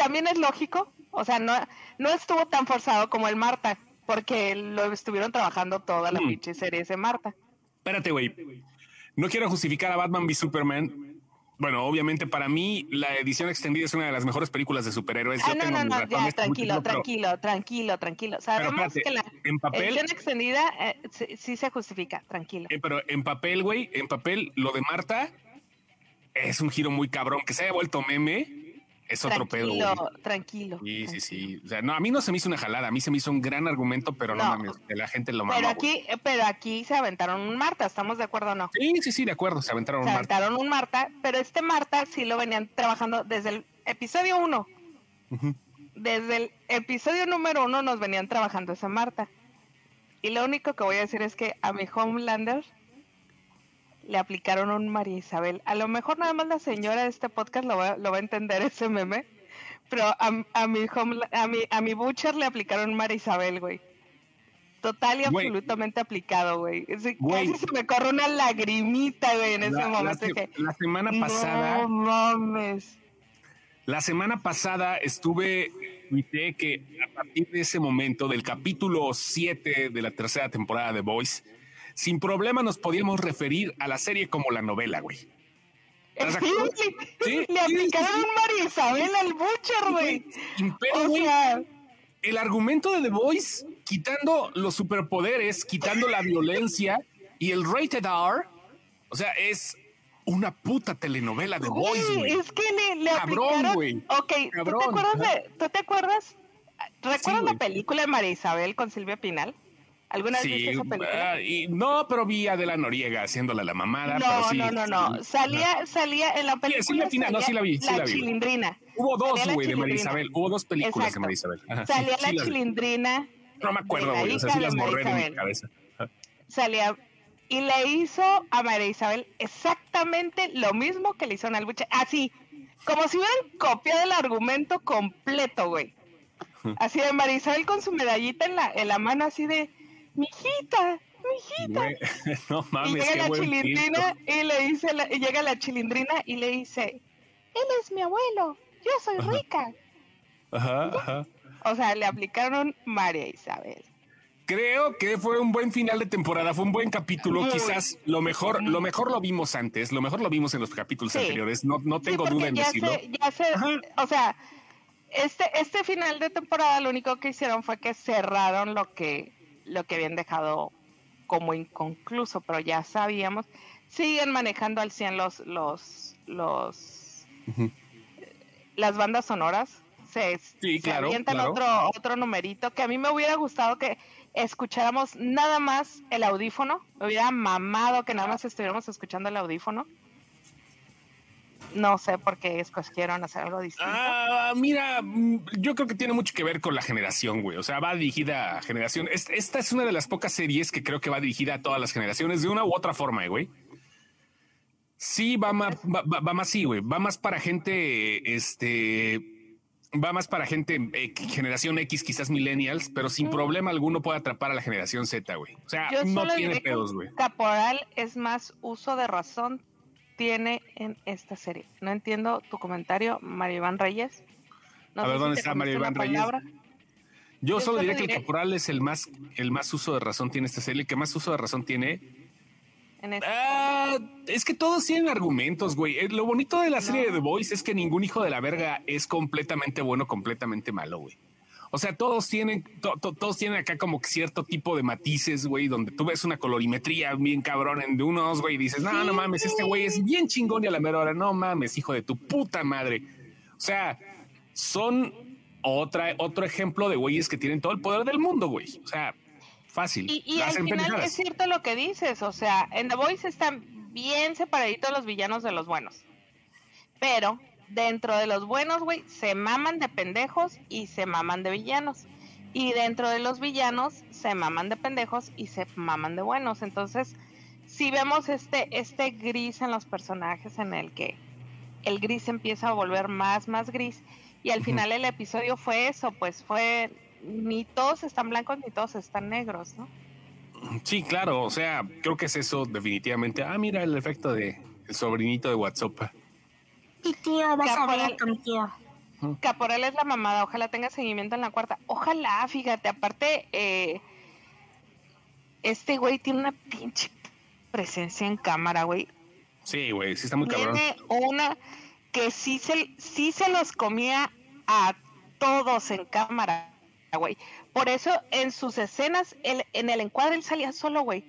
también es lógico. O sea, no, no estuvo tan forzado como el Marta, porque lo estuvieron trabajando toda la mm. pinche serie ese Marta. Espérate, güey. No quiero justificar a Batman v Superman. Bueno, obviamente para mí la edición extendida es una de las mejores películas de superhéroes. Ah, no, no, no, ya, tranquilo, tranquilo, tranquilo, tranquilo. Sabemos que la edición extendida eh, sí, se justifica, tranquilo. Eh, pero en papel, güey, en papel, lo de Marta es un giro muy cabrón. Que se haya vuelto meme es otro pedo. Tranquilo, Sí, sí, sí. O sea, no, a mí no se me hizo una jalada, a mí se me hizo un gran argumento, pero no, mames, la gente lo Pero aquí, pero aquí se aventaron un Marta, ¿estamos de acuerdo o no? Sí, sí, sí, de acuerdo, se aventaron un Marta. Se aventaron un Marta, pero este Marta sí lo venían trabajando desde el episodio uno. Desde el episodio número uno nos venían trabajando esa Marta. Y lo único que voy a decir es que a mi Homelander le aplicaron un María Isabel. A lo mejor nada más la señora de este podcast lo va, lo va a entender ese meme, pero a, mi a mi a mi Butcher le aplicaron María Isabel, güey. Total y absolutamente aplicado, güey. Casi se me corre una lagrimita, güey, en ese momento. La, semana pasada. No mames. La semana pasada estuve, tuiteé que a partir de ese momento, del capítulo 7 de la tercera temporada de Voice, sin problema nos podíamos referir a la serie como la novela, güey. Sí, le aplicaron un María Isabel al Butcher, güey. O sea... El argumento de The Voice, quitando los superpoderes, quitando la violencia y el rated R, o sea, es una puta telenovela de Voice, güey. Es que le, le Cabrón, güey. Ok, ¿tú te acuerdas de, ¿tú te acuerdas? ¿Recuerdas la película de María Isabel con Silvia Pinal? ¿Alguna vez viste esa película? Y, no, pero vi a Adela Noriega haciéndole la mamada. No, pero sí, no, no, no. Salía, salía en la película. Sí, sí, no, sí la vi. Sí la, la vi. chilindrina. Hubo dos, güey, de María Isabel. Hubo dos películas Exacto. de María Isabel. Ajá, salía sí, la sí chilindrina. No me acuerdo, güey. O sea, sí las María borré de mi cabeza. Salía. Y le hizo a María Isabel exactamente lo mismo que le hizo a Albuche. Así, como si hubieran copiado el argumento completo, güey. Así de María Isabel con su medallita en la, en la mano, así de, mijita, mijita. No y mames, llega qué la buen chilindrina y le dice, la- y llega la chilindrina y le dice, él es mi abuelo, yo soy rica. Ajá, ajá. O sea, le aplicaron María Isabel. Creo que fue un buen final de temporada, fue un buen capítulo. Muy. Quizás lo mejor, lo mejor lo vimos antes, lo mejor lo vimos en los capítulos Sí. anteriores. No, no tengo duda en ya decirlo. se, ya se, o sea, este, este final de temporada lo único que hicieron fue que cerraron lo que, lo que habían dejado como inconcluso, pero ya sabíamos, siguen manejando al 100 los, los, las bandas sonoras. Se, Sí, se claro, avientan claro. otro, otro numerito que a mí me hubiera gustado que escucháramos nada más el audífono. Me hubiera mamado que nada más estuviéramos escuchando el audífono. No sé por qué escogieron hacer algo distinto. Ah, mira, mm, yo creo que tiene mucho que ver con la generación, güey. O sea, va dirigida a generación. Es- Esta es una de las pocas series que creo que va dirigida a todas las generaciones de una u otra forma, güey. Sí, va más, va, va- va más sí, güey. Va más para gente, este, va más para gente eh, generación X, quizás millennials, pero sin Mm. problema alguno puede atrapar a la generación Z, güey. O sea, Yo no tiene pedos, güey. Caporal es más uso de razón tiene en esta serie. No entiendo tu comentario, Mario Iván Reyes. No A ver, si ¿dónde está Mario Iván Reyes? palabra. Yo, yo solo diré que el diré- caporal es el más, el más uso de razón tiene esta serie, el que más uso de razón tiene En esta- Ah, es que todos tienen argumentos, güey. Eh, Lo bonito de la serie de The Voice es que ningún hijo de la verga es completamente bueno, completamente malo, güey. O sea, todos tienen, to- to- todos tienen acá como cierto tipo de matices, güey, donde tú ves una colorimetría bien cabrón en de unos, güey, y dices, no, no mames, este güey es bien chingón y a la mera hora, no mames, hijo de tu puta madre. O sea, son otra, otro ejemplo de güeyes que tienen todo el poder del mundo, güey. O sea, fácil. Y, al final es cierto lo que dices, o sea, en The Voice están bien separaditos los villanos de los buenos. Pero dentro de los buenos, güey, se maman de pendejos y se maman de villanos. Y dentro de los villanos se maman de pendejos y se maman de buenos. Entonces, si vemos este, este gris en los personajes en el que el gris empieza a volver más, más gris. Y al final el episodio fue eso, pues fue ni todos están blancos ni todos están negros, ¿no? Sí, claro, o sea, creo que es eso definitivamente. Ah, mira el efecto de el sobrinito de WhatsApp. Y tío, vas a ver Caporal. a tu tío. Caporal es la mamada, ojalá tenga seguimiento en la cuarta. Ojalá, fíjate, aparte, eh, este güey tiene una pinche presencia en cámara, güey. Sí, güey, sí está muy cabrón. Tiene una que sí se, sí se los comía a todos en cámara, güey. Por eso en sus escenas, él- en el encuadre él salía solo, güey.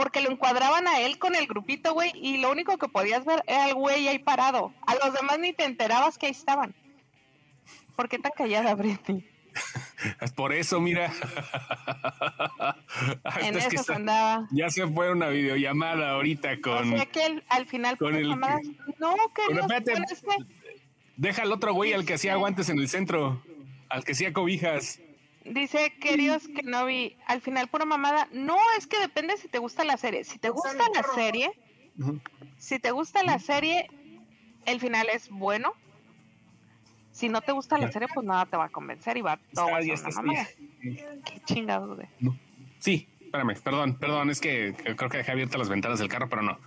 Porque lo encuadraban a él con el grupito, güey, y lo único que podías ver era el güey ahí parado. A los demás ni te enterabas que ahí estaban. ¿Por qué tan callada, Britney? Es por eso, mira. Ah, En es que eso está- andaba. ya se fue una videollamada ahorita con. o sea que él, al final, con el- no, que no, espérate. bueno, es que- Deja al otro güey al que hacía guantes en el centro, al que hacía cobijas. Dice, queridos que no vi, al final pura mamada. No, es que depende si te gusta la serie. Si te gusta la serie, si te gusta la serie, el final es bueno. Si no te gusta la serie, pues nada te va a convencer y va todo a ser una mamada. Qué chingados, güey. No. Sí, espérame, perdón, perdón, es que creo que dejé abiertas las ventanas del carro, pero no.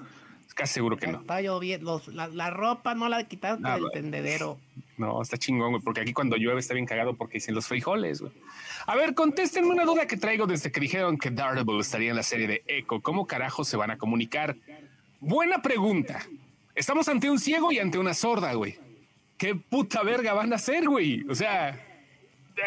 Casi seguro que no. Está lloviendo. La, la ropa no la quitaste del tendedero. No, está chingón, güey, porque aquí cuando llueve está bien cagado porque dicen los frijoles, güey. A ver, contéstenme una duda que traigo desde que dijeron que Daredevil estaría en la serie de Echo. ¿Cómo carajo se van a comunicar? Buena pregunta. Estamos ante un ciego y ante una sorda, güey. ¿Qué puta verga van a hacer, güey? O sea,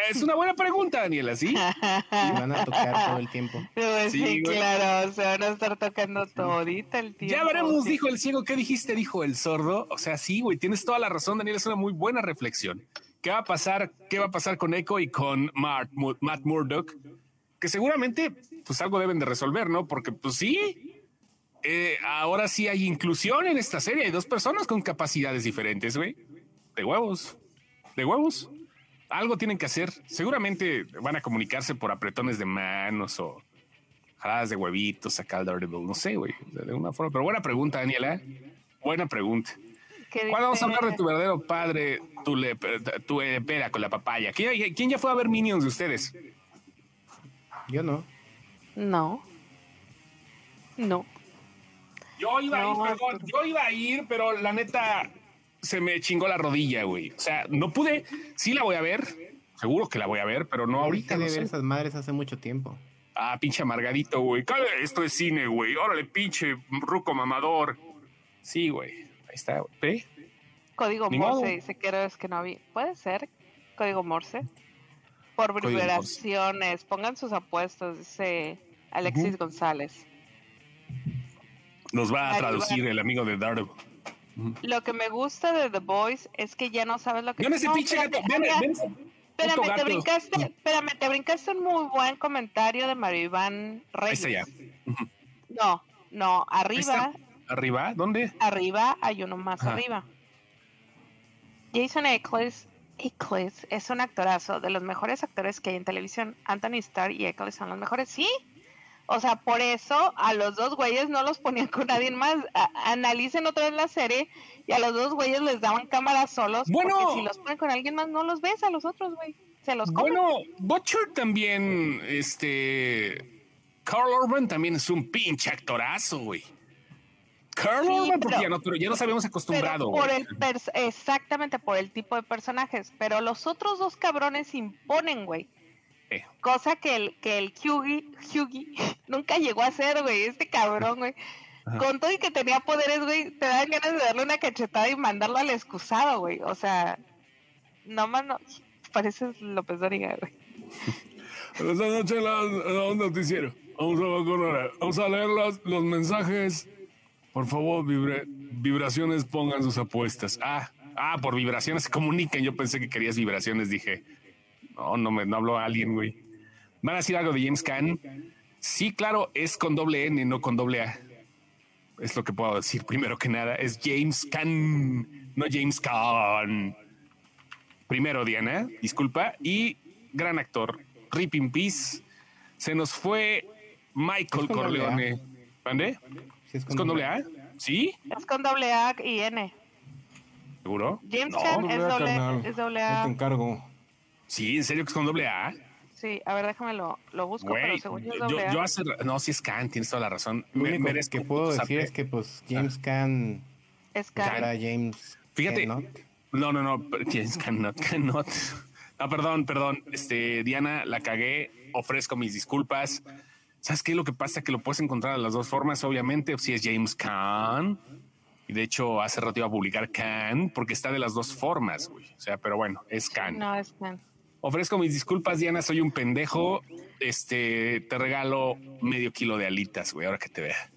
es una buena pregunta, Daniela, ¿sí? Y van a tocar todo el tiempo. Pues Sí, sí, güey. claro, se van a estar tocando todita el tiempo. Ya veremos, sí. dijo el ciego. ¿Qué dijiste? Dijo el sordo. O sea, sí, güey, tienes toda la razón, Daniel. Es una muy buena reflexión. ¿Qué va a pasar? ¿Qué va a pasar con Echo y con Matt Murdock? que seguramente pues algo deben de resolver, ¿no? Porque pues sí, eh, ahora sí hay inclusión en esta serie. Hay dos personas con capacidades diferentes, güey. De huevos, de huevos. Algo tienen que hacer. Seguramente van a comunicarse por apretones de manos o jaladas de huevitos acá al Daredevil. No sé, güey, de una forma. Pero buena pregunta, Daniela. Buena pregunta. ¿Cuándo vamos a hablar de tu verdadero padre, tu, le, tu eh, pera con la papaya? ¿Quién, ¿Quién ya fue a ver Minions de ustedes? Yo no. No. No. Yo iba a ir, perdón, yo iba a ir, pero la neta se me chingó la rodilla, güey. O sea, no pude. Sí la voy a ver. Seguro que la voy a ver, pero no ahorita. de ver esas madres hace mucho tiempo. Ah, pinche amargadito, güey. Esto es cine, güey. Órale, pinche ruco mamador. Sí, güey. Ahí está, güey. Código Morse dice que es que no había. Puede ser código Morse. Por vibraciones. Pongan sus apuestas, dice Alexis González. Nos va a traducir el amigo de Daredevil. Lo que me gusta de The Boys es que ya no sabes lo que... ven ese pinche gato, ven, ven, espérame, te brincaste, espérame, te brincaste un muy buen comentario de Mario Iván Reyes. Ahí ya. No, no, arriba. ¿Arriba? ¿Dónde? Arriba hay uno más arriba. Jason Eccles, Eccles es un actorazo, de los mejores actores que hay en televisión. Anthony Starr y Eccles son los mejores. Sí, o sea, por eso a los dos güeyes no los ponían con nadie más. analicen otra vez la serie y a los dos güeyes les daban cámaras solos. Bueno, porque si los ponen con alguien más, no los ves a los otros, güey. Se los comen. Bueno, Butcher también, este. Carl Urban también es un pinche actorazo, güey. Carl Urban, porque ya no, pero ya nos habíamos acostumbrado. Por el exactamente, por el tipo de personajes. Pero los otros dos cabrones imponen, güey. Cosa que el, que el Hughie, Hughie nunca llegó a hacer, güey. Este cabrón, güey. Con todo y que tenía poderes, güey, te dan ganas de darle una cachetada y mandarlo al excusado, güey. O sea, no más no. Pareces López Doriga, güey. Esta noche la, la noticiero. Vamos a, vamos a leer los mensajes. Por favor, vibre, vibraciones, pongan sus apuestas. Ah, ah, por vibraciones se comunican. Yo pensé que querías vibraciones, dije. No, no me no habló a alguien, güey. ¿Van a decir algo de James Caan? Sí, claro, es con doble N, no con doble A. Es lo que puedo decir primero que nada. Es James Caan, no James Caan. Primero, Diana, disculpa. Y gran actor, Rip in Peace. Se nos fue Michael Corleone. ¿Dónde? ¿Es, con doble A? ¿Sí? Es con doble A y N. ¿Seguro? James Caan es, doble, es doble A. te encargo. Sí, ¿en serio que es con doble A? Sí, a ver, déjame lo, lo busco, pero según yo es doble yo, hace, no, sí es Khan, tienes toda la razón. Lo único que puedo decir es que pues James Khan es Khan. Era James Fíjate, no, no, no, James Khan, not, cannot. No, perdón, perdón. Este, Diana, la cagué. Ofrezco mis disculpas. ¿Sabes qué? Lo que pasa es que lo puedes encontrar de las dos formas, obviamente. Si es James Khan, y de hecho, hace rato iba a publicar Khan porque está de las dos formas, güey. O sea, pero bueno, es Khan. No, es Khan. Ofrezco mis disculpas, Diana, soy un pendejo. Este, te regalo medio kilo de alitas, güey, ahora que te vea.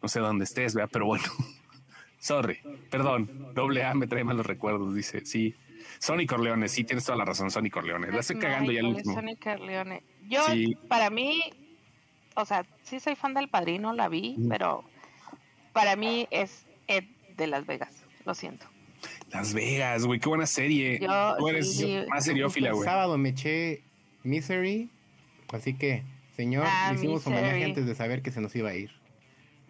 No sé dónde estés, vea, pero bueno. Sorry, perdón. Doble A me trae malos recuerdos, dice. Sí. Sonny Corleone, sí, tienes toda la razón, Sonny Corleone. La estoy cagando ya el último. Sonny Corleone. Yo, para mí, o sea, sí soy fan del padrino, la vi, pero para mí es Ed de Las Vegas. Lo siento. Las Vegas, güey, qué buena serie. Tú eres más seriófila, güey. El sábado me eché Misery, así que, señor, ah, hicimos homenaje antes de saber que se nos iba a ir.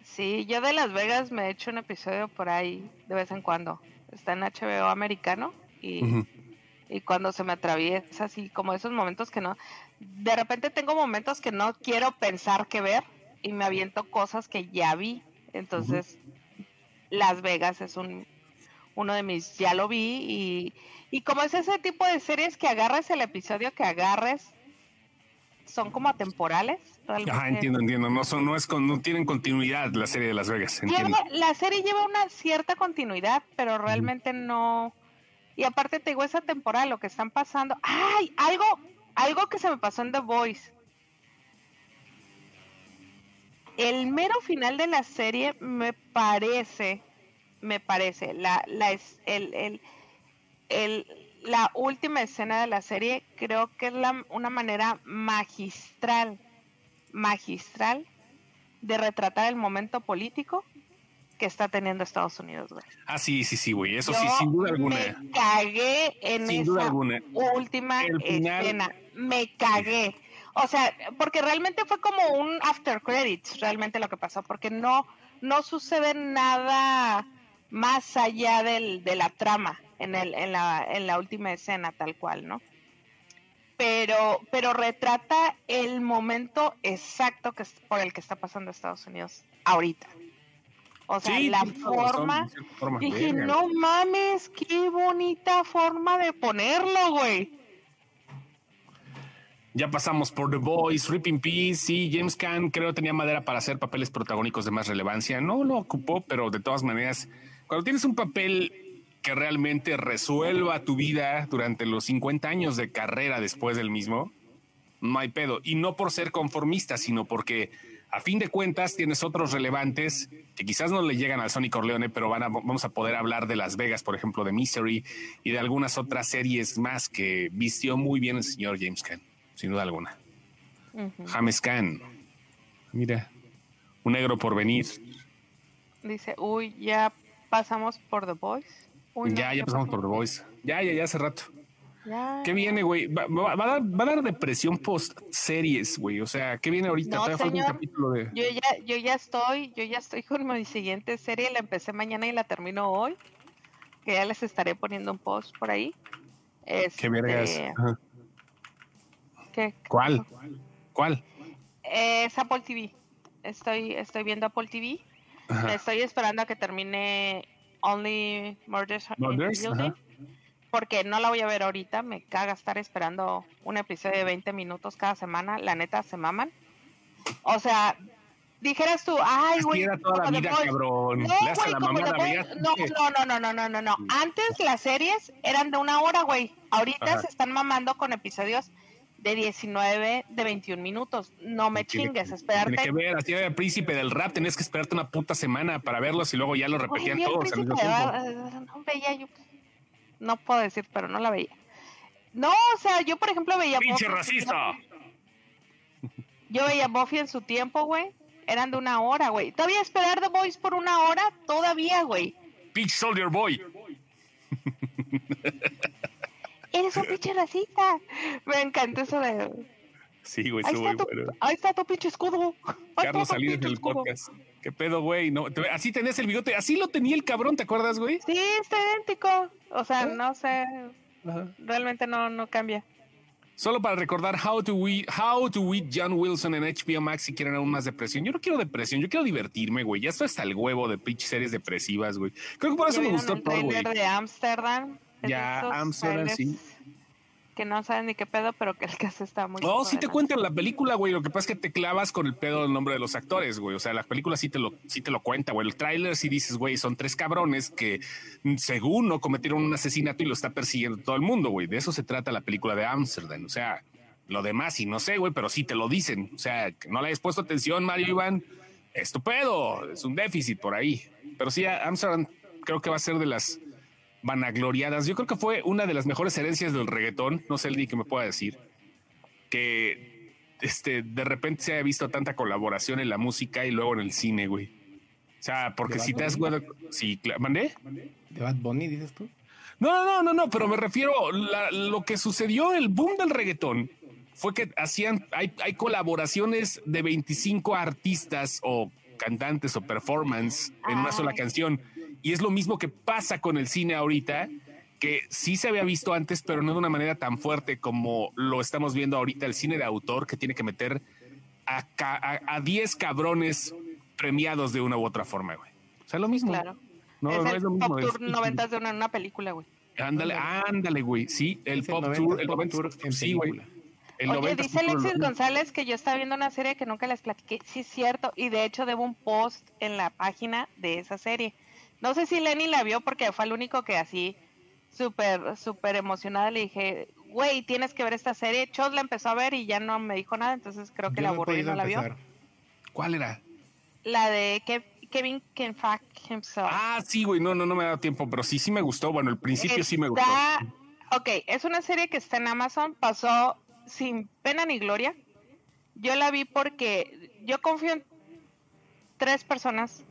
Sí, yo de Las Vegas me he hecho un episodio por ahí de vez en cuando. Está en HBO americano y, y cuando se me atraviesa así como esos momentos que no... De repente tengo momentos que no quiero pensar que ver y me aviento cosas que ya vi. Entonces, Las Vegas es un uno de mis, ya lo vi y, y como es ese tipo de series que agarres el episodio que agarres, son como atemporales. Ajá, entiendo, entiendo. No son, no es con, no tienen continuidad la serie de Las Vegas. la serie lleva una cierta continuidad, pero realmente no. Y aparte te digo esa temporada, lo que están pasando. ¡Ay! Algo, algo que se me pasó en The Voice. El mero final de la serie me parece me parece. La, la, el, el, el, la última escena de la serie creo que es la, una manera magistral, magistral de retratar el momento político que está teniendo Estados Unidos, güey. Ah, sí, sí, sí, güey. Eso sí, sin duda alguna. Me cagué en esa última escena. Me cagué. O sea, porque realmente fue como un after credits, realmente lo que pasó, porque no, no sucede nada más allá del, de la trama en, el, en, la, en la última escena, tal cual, ¿no? Pero, pero retrata el momento exacto que por el que está pasando Estados Unidos ahorita. O sea, la forma. dije, no mames, qué bonita forma de ponerlo, güey. Ya pasamos por The Boys, Ripping Peace, sí, James Caan creo tenía madera para hacer papeles protagónicos de más relevancia. No lo ocupó, pero de todas maneras, cuando tienes un papel que realmente resuelva tu vida durante los 50 años de carrera después del mismo, no hay pedo. Y no por ser conformista, sino porque a fin de cuentas, tienes otros relevantes que quizás no le llegan al Sonic Corleone, pero van a, vamos a poder hablar de Las Vegas, por ejemplo, de Misery y de algunas otras series más que vistió muy bien el señor James Caan, sin duda alguna. James Caan. Mira, un negro por venir. Dice, uy, ya pasamos por The Boys. ya, ya pasamos por The Boys. Ya, ya, ya hace rato. ¿Qué viene, güey? Va, a dar, depresión post series, güey. O sea, ¿qué viene ahorita? No, señor, yo ya, yo ya estoy, yo ya estoy con mi siguiente serie. La empecé mañana y la termino hoy. Que ya les estaré poniendo un post por ahí. ¿Qué vergas? ¿Qué? ¿Cuál? ¿Cuál? Es Apple TV. Estoy, estoy viendo Apple TV. Estoy esperando a que termine Only Murders, Murders? porque no la voy a ver ahorita, me caga estar esperando un episodio de 20 minutos cada semana, la neta se maman. O sea, dijeras tú, ay, güey, toda la vida, cabrón. No, güey, la no, no, no, no, no, no, no, Antes las series eran de una hora, güey. Ahorita se están mamando con episodios de 19, de 21 minutos. No me chingues, esperarte. Tiene que ver, así era el príncipe del rap, tenías que esperarte una puta semana para verlos y luego ya lo repetían todos. Al mismo No veía yo no puedo decir, pero no la veía. No, o sea, yo por ejemplo veía. ¡Pinche racista! Yo veía Buffy en su tiempo, güey. Eran de una hora, güey. Todavía esperar The Boys por una hora, todavía, güey. Pinche Soldier Boy. Eres un pinche racista. Me encanta eso de. Sí, güey, ahí, está tu, ahí está tu pinche escudo. Carlos Salinas del podcast. ¿Qué pedo, güey? No, así tenés el bigote. Así lo tenía el cabrón, ¿te acuerdas, güey? Sí, está idéntico. O sea, ¿Eh? no sé. Realmente no, no cambia. Solo para recordar How to We, How to We John Wilson en HBO Max si quieren aún más depresión. Yo no quiero depresión, yo quiero divertirme, güey. Ya estoy hasta el huevo de pinche series depresivas, güey. Creo que por eso me gustó todo, güey. de Amsterdam. Ya, Amsterdam, sí que no saben ni qué pedo, pero que el caso está muy. No, sí te cuentan la película, güey. Lo que pasa es que te clavas con el pedo del nombre de los actores, güey. O sea, la película sí te lo, sí te lo cuenta, güey. El tráiler sí dices, güey, son tres cabrones que según no cometieron un asesinato y lo está persiguiendo todo el mundo, güey. De eso se trata la película de Amsterdam. O sea, lo demás, y no sé, güey, pero sí te lo dicen. O sea, que no le hayas puesto atención, Mario Iván. Estupendo, es un déficit por ahí. Pero sí, Amsterdam creo que va a ser de las vanagloriadas. Yo creo que fue una de las mejores herencias del reggaetón. No sé el ni que me pueda decir que este de repente se haya visto tanta colaboración en la música y luego en el cine, güey. O sea, porque si te has sí, sí, ¿mandé? ¿De Bad Bunny dices tú? No, no, no, no, pero me refiero a lo que sucedió, el boom del reggaetón fue que hacían, hay, hay colaboraciones de 25 artistas o cantantes o performance en una sola canción y es lo mismo que pasa con el cine ahorita, que sí se había visto antes, pero no de una manera tan fuerte como lo estamos viendo ahorita el cine de autor, que tiene que meter a 10 cabrones premiados de una u otra forma, güey. O sea, lo mismo. Claro. No, es no el es lo mismo. Pop Tour 90 de una, película, güey. Ándale, ándale, güey. Sí, el Pop Tour, el Pop Tour en sí, güey. Oye, dice Alexis González que yo estaba viendo una serie que nunca les platiqué. Sí, es cierto. Y de hecho, debo un post en la página de esa serie. No sé si Lenny la vio porque fue el único que así súper, súper emocionada le dije, güey, tienes que ver esta serie. Chos la empezó a ver y ya no me dijo nada, entonces creo que la aburrió y no la vio. ¿Cuál era? La de Kevin Can Fuck Himself. Ah, sí, güey, no, no, no me ha dado tiempo, pero sí, sí me gustó. Bueno, el principio sí me gustó. Ok, es una serie que está en Amazon, pasó sin pena ni gloria. Yo la vi porque yo confío en tres personas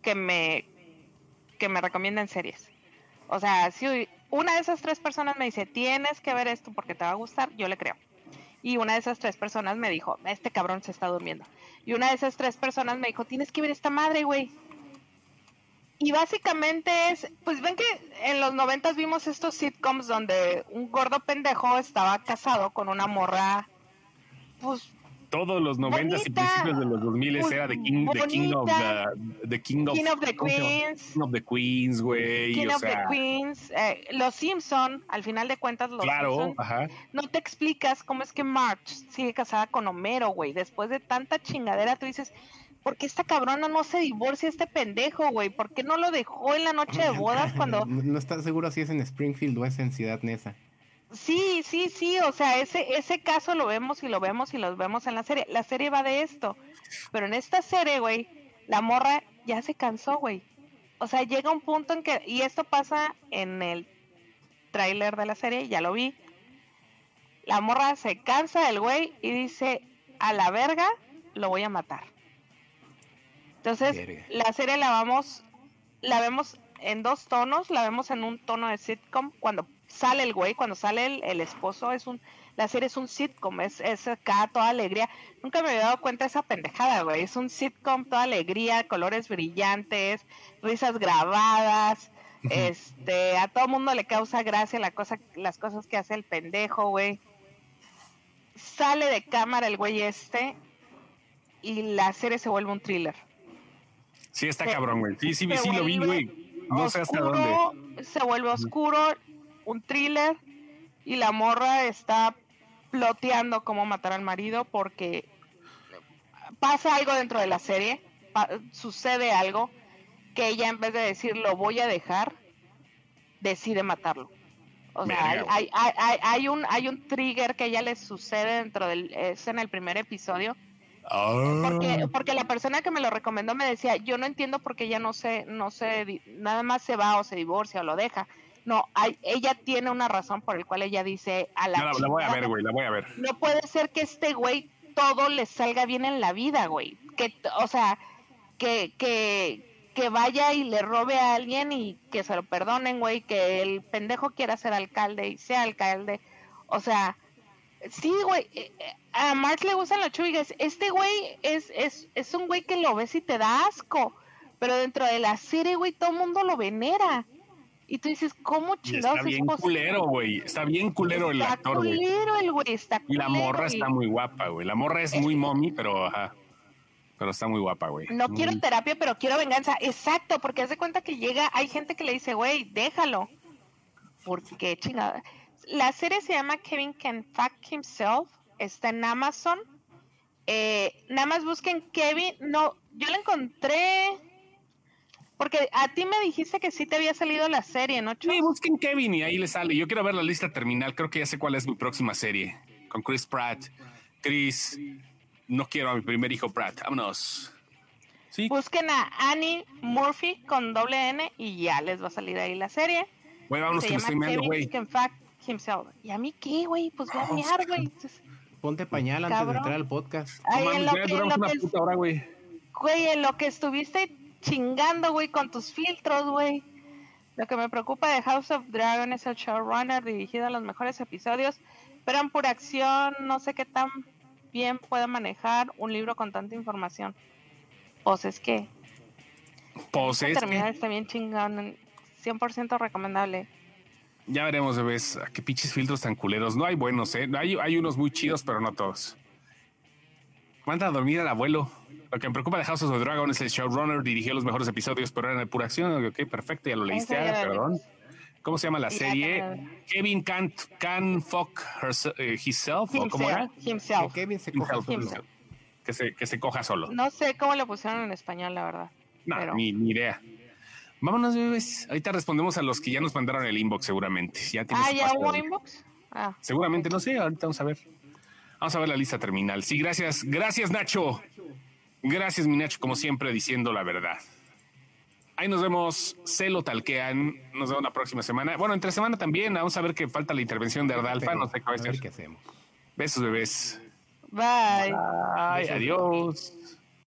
que me que me recomiendan series. O sea, si una de esas tres personas me dice, tienes que ver esto porque te va a gustar, yo le creo. Y una de esas tres personas me dijo, este cabrón se está durmiendo. Y una de esas tres personas me dijo, tienes que ver esta madre, güey. Y básicamente es, pues ven que en los noventas vimos estos sitcoms donde un gordo pendejo estaba casado con una morra, pues todos los noventas y principios de los 2000 era The King, the King of the, King of, the Queens. King of the Queens, güey. King of the Queens. Eh, los Simpson, al final de cuentas, los claro, ajá. No te explicas cómo es que March sigue casada con Homero, güey. Después de tanta chingadera, tú dices, ¿por qué esta cabrona no se divorcia este pendejo, güey? ¿Por qué no lo dejó en la noche de bodas cuando... No, no estás seguro si es en Springfield o es en Ciudad Neza. Sí, sí, sí, o sea, ese, ese caso lo vemos y lo vemos y lo vemos en la serie. La serie va de esto. Pero en esta serie, güey, la morra ya se cansó, güey. O sea, llega un punto en que, y esto pasa en el tráiler de la serie, ya lo vi. La morra se cansa del güey y dice, a la verga, lo voy a matar. Entonces, la serie la vamos, la vemos en dos tonos, la vemos en un tono de sitcom cuando sale el güey, cuando sale el, esposo, es un, la serie es un sitcom, es, es acá toda alegría. Nunca me había dado cuenta de esa pendejada, güey. Es un sitcom, toda alegría, colores brillantes, risas grabadas. Este, a todo mundo le causa gracia la cosa, las cosas que hace el pendejo, güey. Sale de cámara el güey este y la serie se vuelve un thriller. Sí, está cabrón, güey. Sí, sí, sí lo vi, güey. No sé hasta dónde. Se vuelve oscuro, un thriller y la morra está ploteando cómo matar al marido porque pasa algo dentro de la serie, sucede algo que ella en vez de decir lo voy a dejar, decide matarlo. O sea, hay, hay, hay, un, hay un trigger que ella le sucede dentro del, es en el primer episodio. Porque, ah. porque la persona que me lo recomendó me decía, yo no entiendo por qué ella no se, no se, nada más se va o se divorcia o lo deja. No, hay, ella tiene una razón por el cual ella dice a la. No, la, voy a ver, güey, la voy a ver. No puede ser que este güey todo le salga bien en la vida, güey. Que, o sea, que, que, que vaya y le robe a alguien y que se lo perdonen, güey. Que el pendejo quiera ser alcalde y sea alcalde. O sea, sí, güey. Eh, eh, a Marx le gustan los chuigas. Este güey es, es, es un güey que lo ves y te da asco. Pero dentro de la serie, güey, todo el mundo lo venera. Y tú dices, ¿cómo chingados Está bien culero, güey. Está bien culero el actor, güey. Está culero el güey, está culero. Y la morra está muy guapa, güey. La morra es muy mommy, pero ajá. Pero está muy guapa, güey. No quiero terapia, pero quiero venganza. Exacto, porque hace cuenta que llega, hay gente que le dice, güey, déjalo. Porque chingada. La serie se llama Kevin Can Fuck Himself. Está en Amazon. Eh, nada más busquen Kevin. No, yo la encontré porque a ti me dijiste que sí te había salido la serie, ¿no? Sí, busquen Kevin y ahí le sale. Yo quiero ver la lista terminal. Creo que ya sé cuál es mi próxima serie. Con Chris Pratt. Chris, no quiero a mi primer hijo Pratt. Vámonos. ¿Sí? Busquen a Annie Murphy con doble N y ya les va a salir ahí la serie. Güey, vámonos que me estoy güey. ¿Y a mí qué, güey? Pues voy a mirar, güey. Ponte pañal antes de entrar al podcast. Ay, en lo que, güey, en lo que estuviste chingando, güey, con tus filtros, güey. Lo que me preocupa de House of Dragon es el showrunner dirigido a los mejores episodios, pero en pura acción no sé qué tan bien puede manejar un libro con tanta información. Pues es que... Pues es terminar está bien chingón, 100% recomendable. Ya veremos, bebés, a qué pinches filtros tan culeros. No hay buenos, ¿eh? Hay, hay unos muy chidos, pero no todos. Manda a dormir al abuelo. Lo que me preocupa de House of the Dragon es el showrunner, dirigió los mejores episodios, pero era de pura acción. Ok, perfecto, ya lo leíste, ah, perdón. ¿Cómo se llama la serie? Kevin can't can fuck eh, himself, ¿o cómo era? Himself. Que Kevin se coja solo. Que se, que se coja solo. No sé cómo lo pusieron en español, la verdad. No, ni, ni, idea. Vámonos, bebés. Ahorita respondemos a los que ya nos mandaron el inbox, seguramente. ¿Ya ah, ¿ya hubo inbox? Ah, seguramente, no sé, ahorita vamos a ver. Vamos a ver la lista terminal. Sí, gracias. Gracias, Nacho. Gracias, mi Nacho, como siempre, diciendo la verdad. Ahí nos vemos, se lo talquean. Nos vemos la próxima semana. Bueno, entre semana también. Vamos a ver que falta la intervención de Ardalfa. No sé qué va a ver qué hacemos. Besos, bebés. Bye. Bye. Adiós.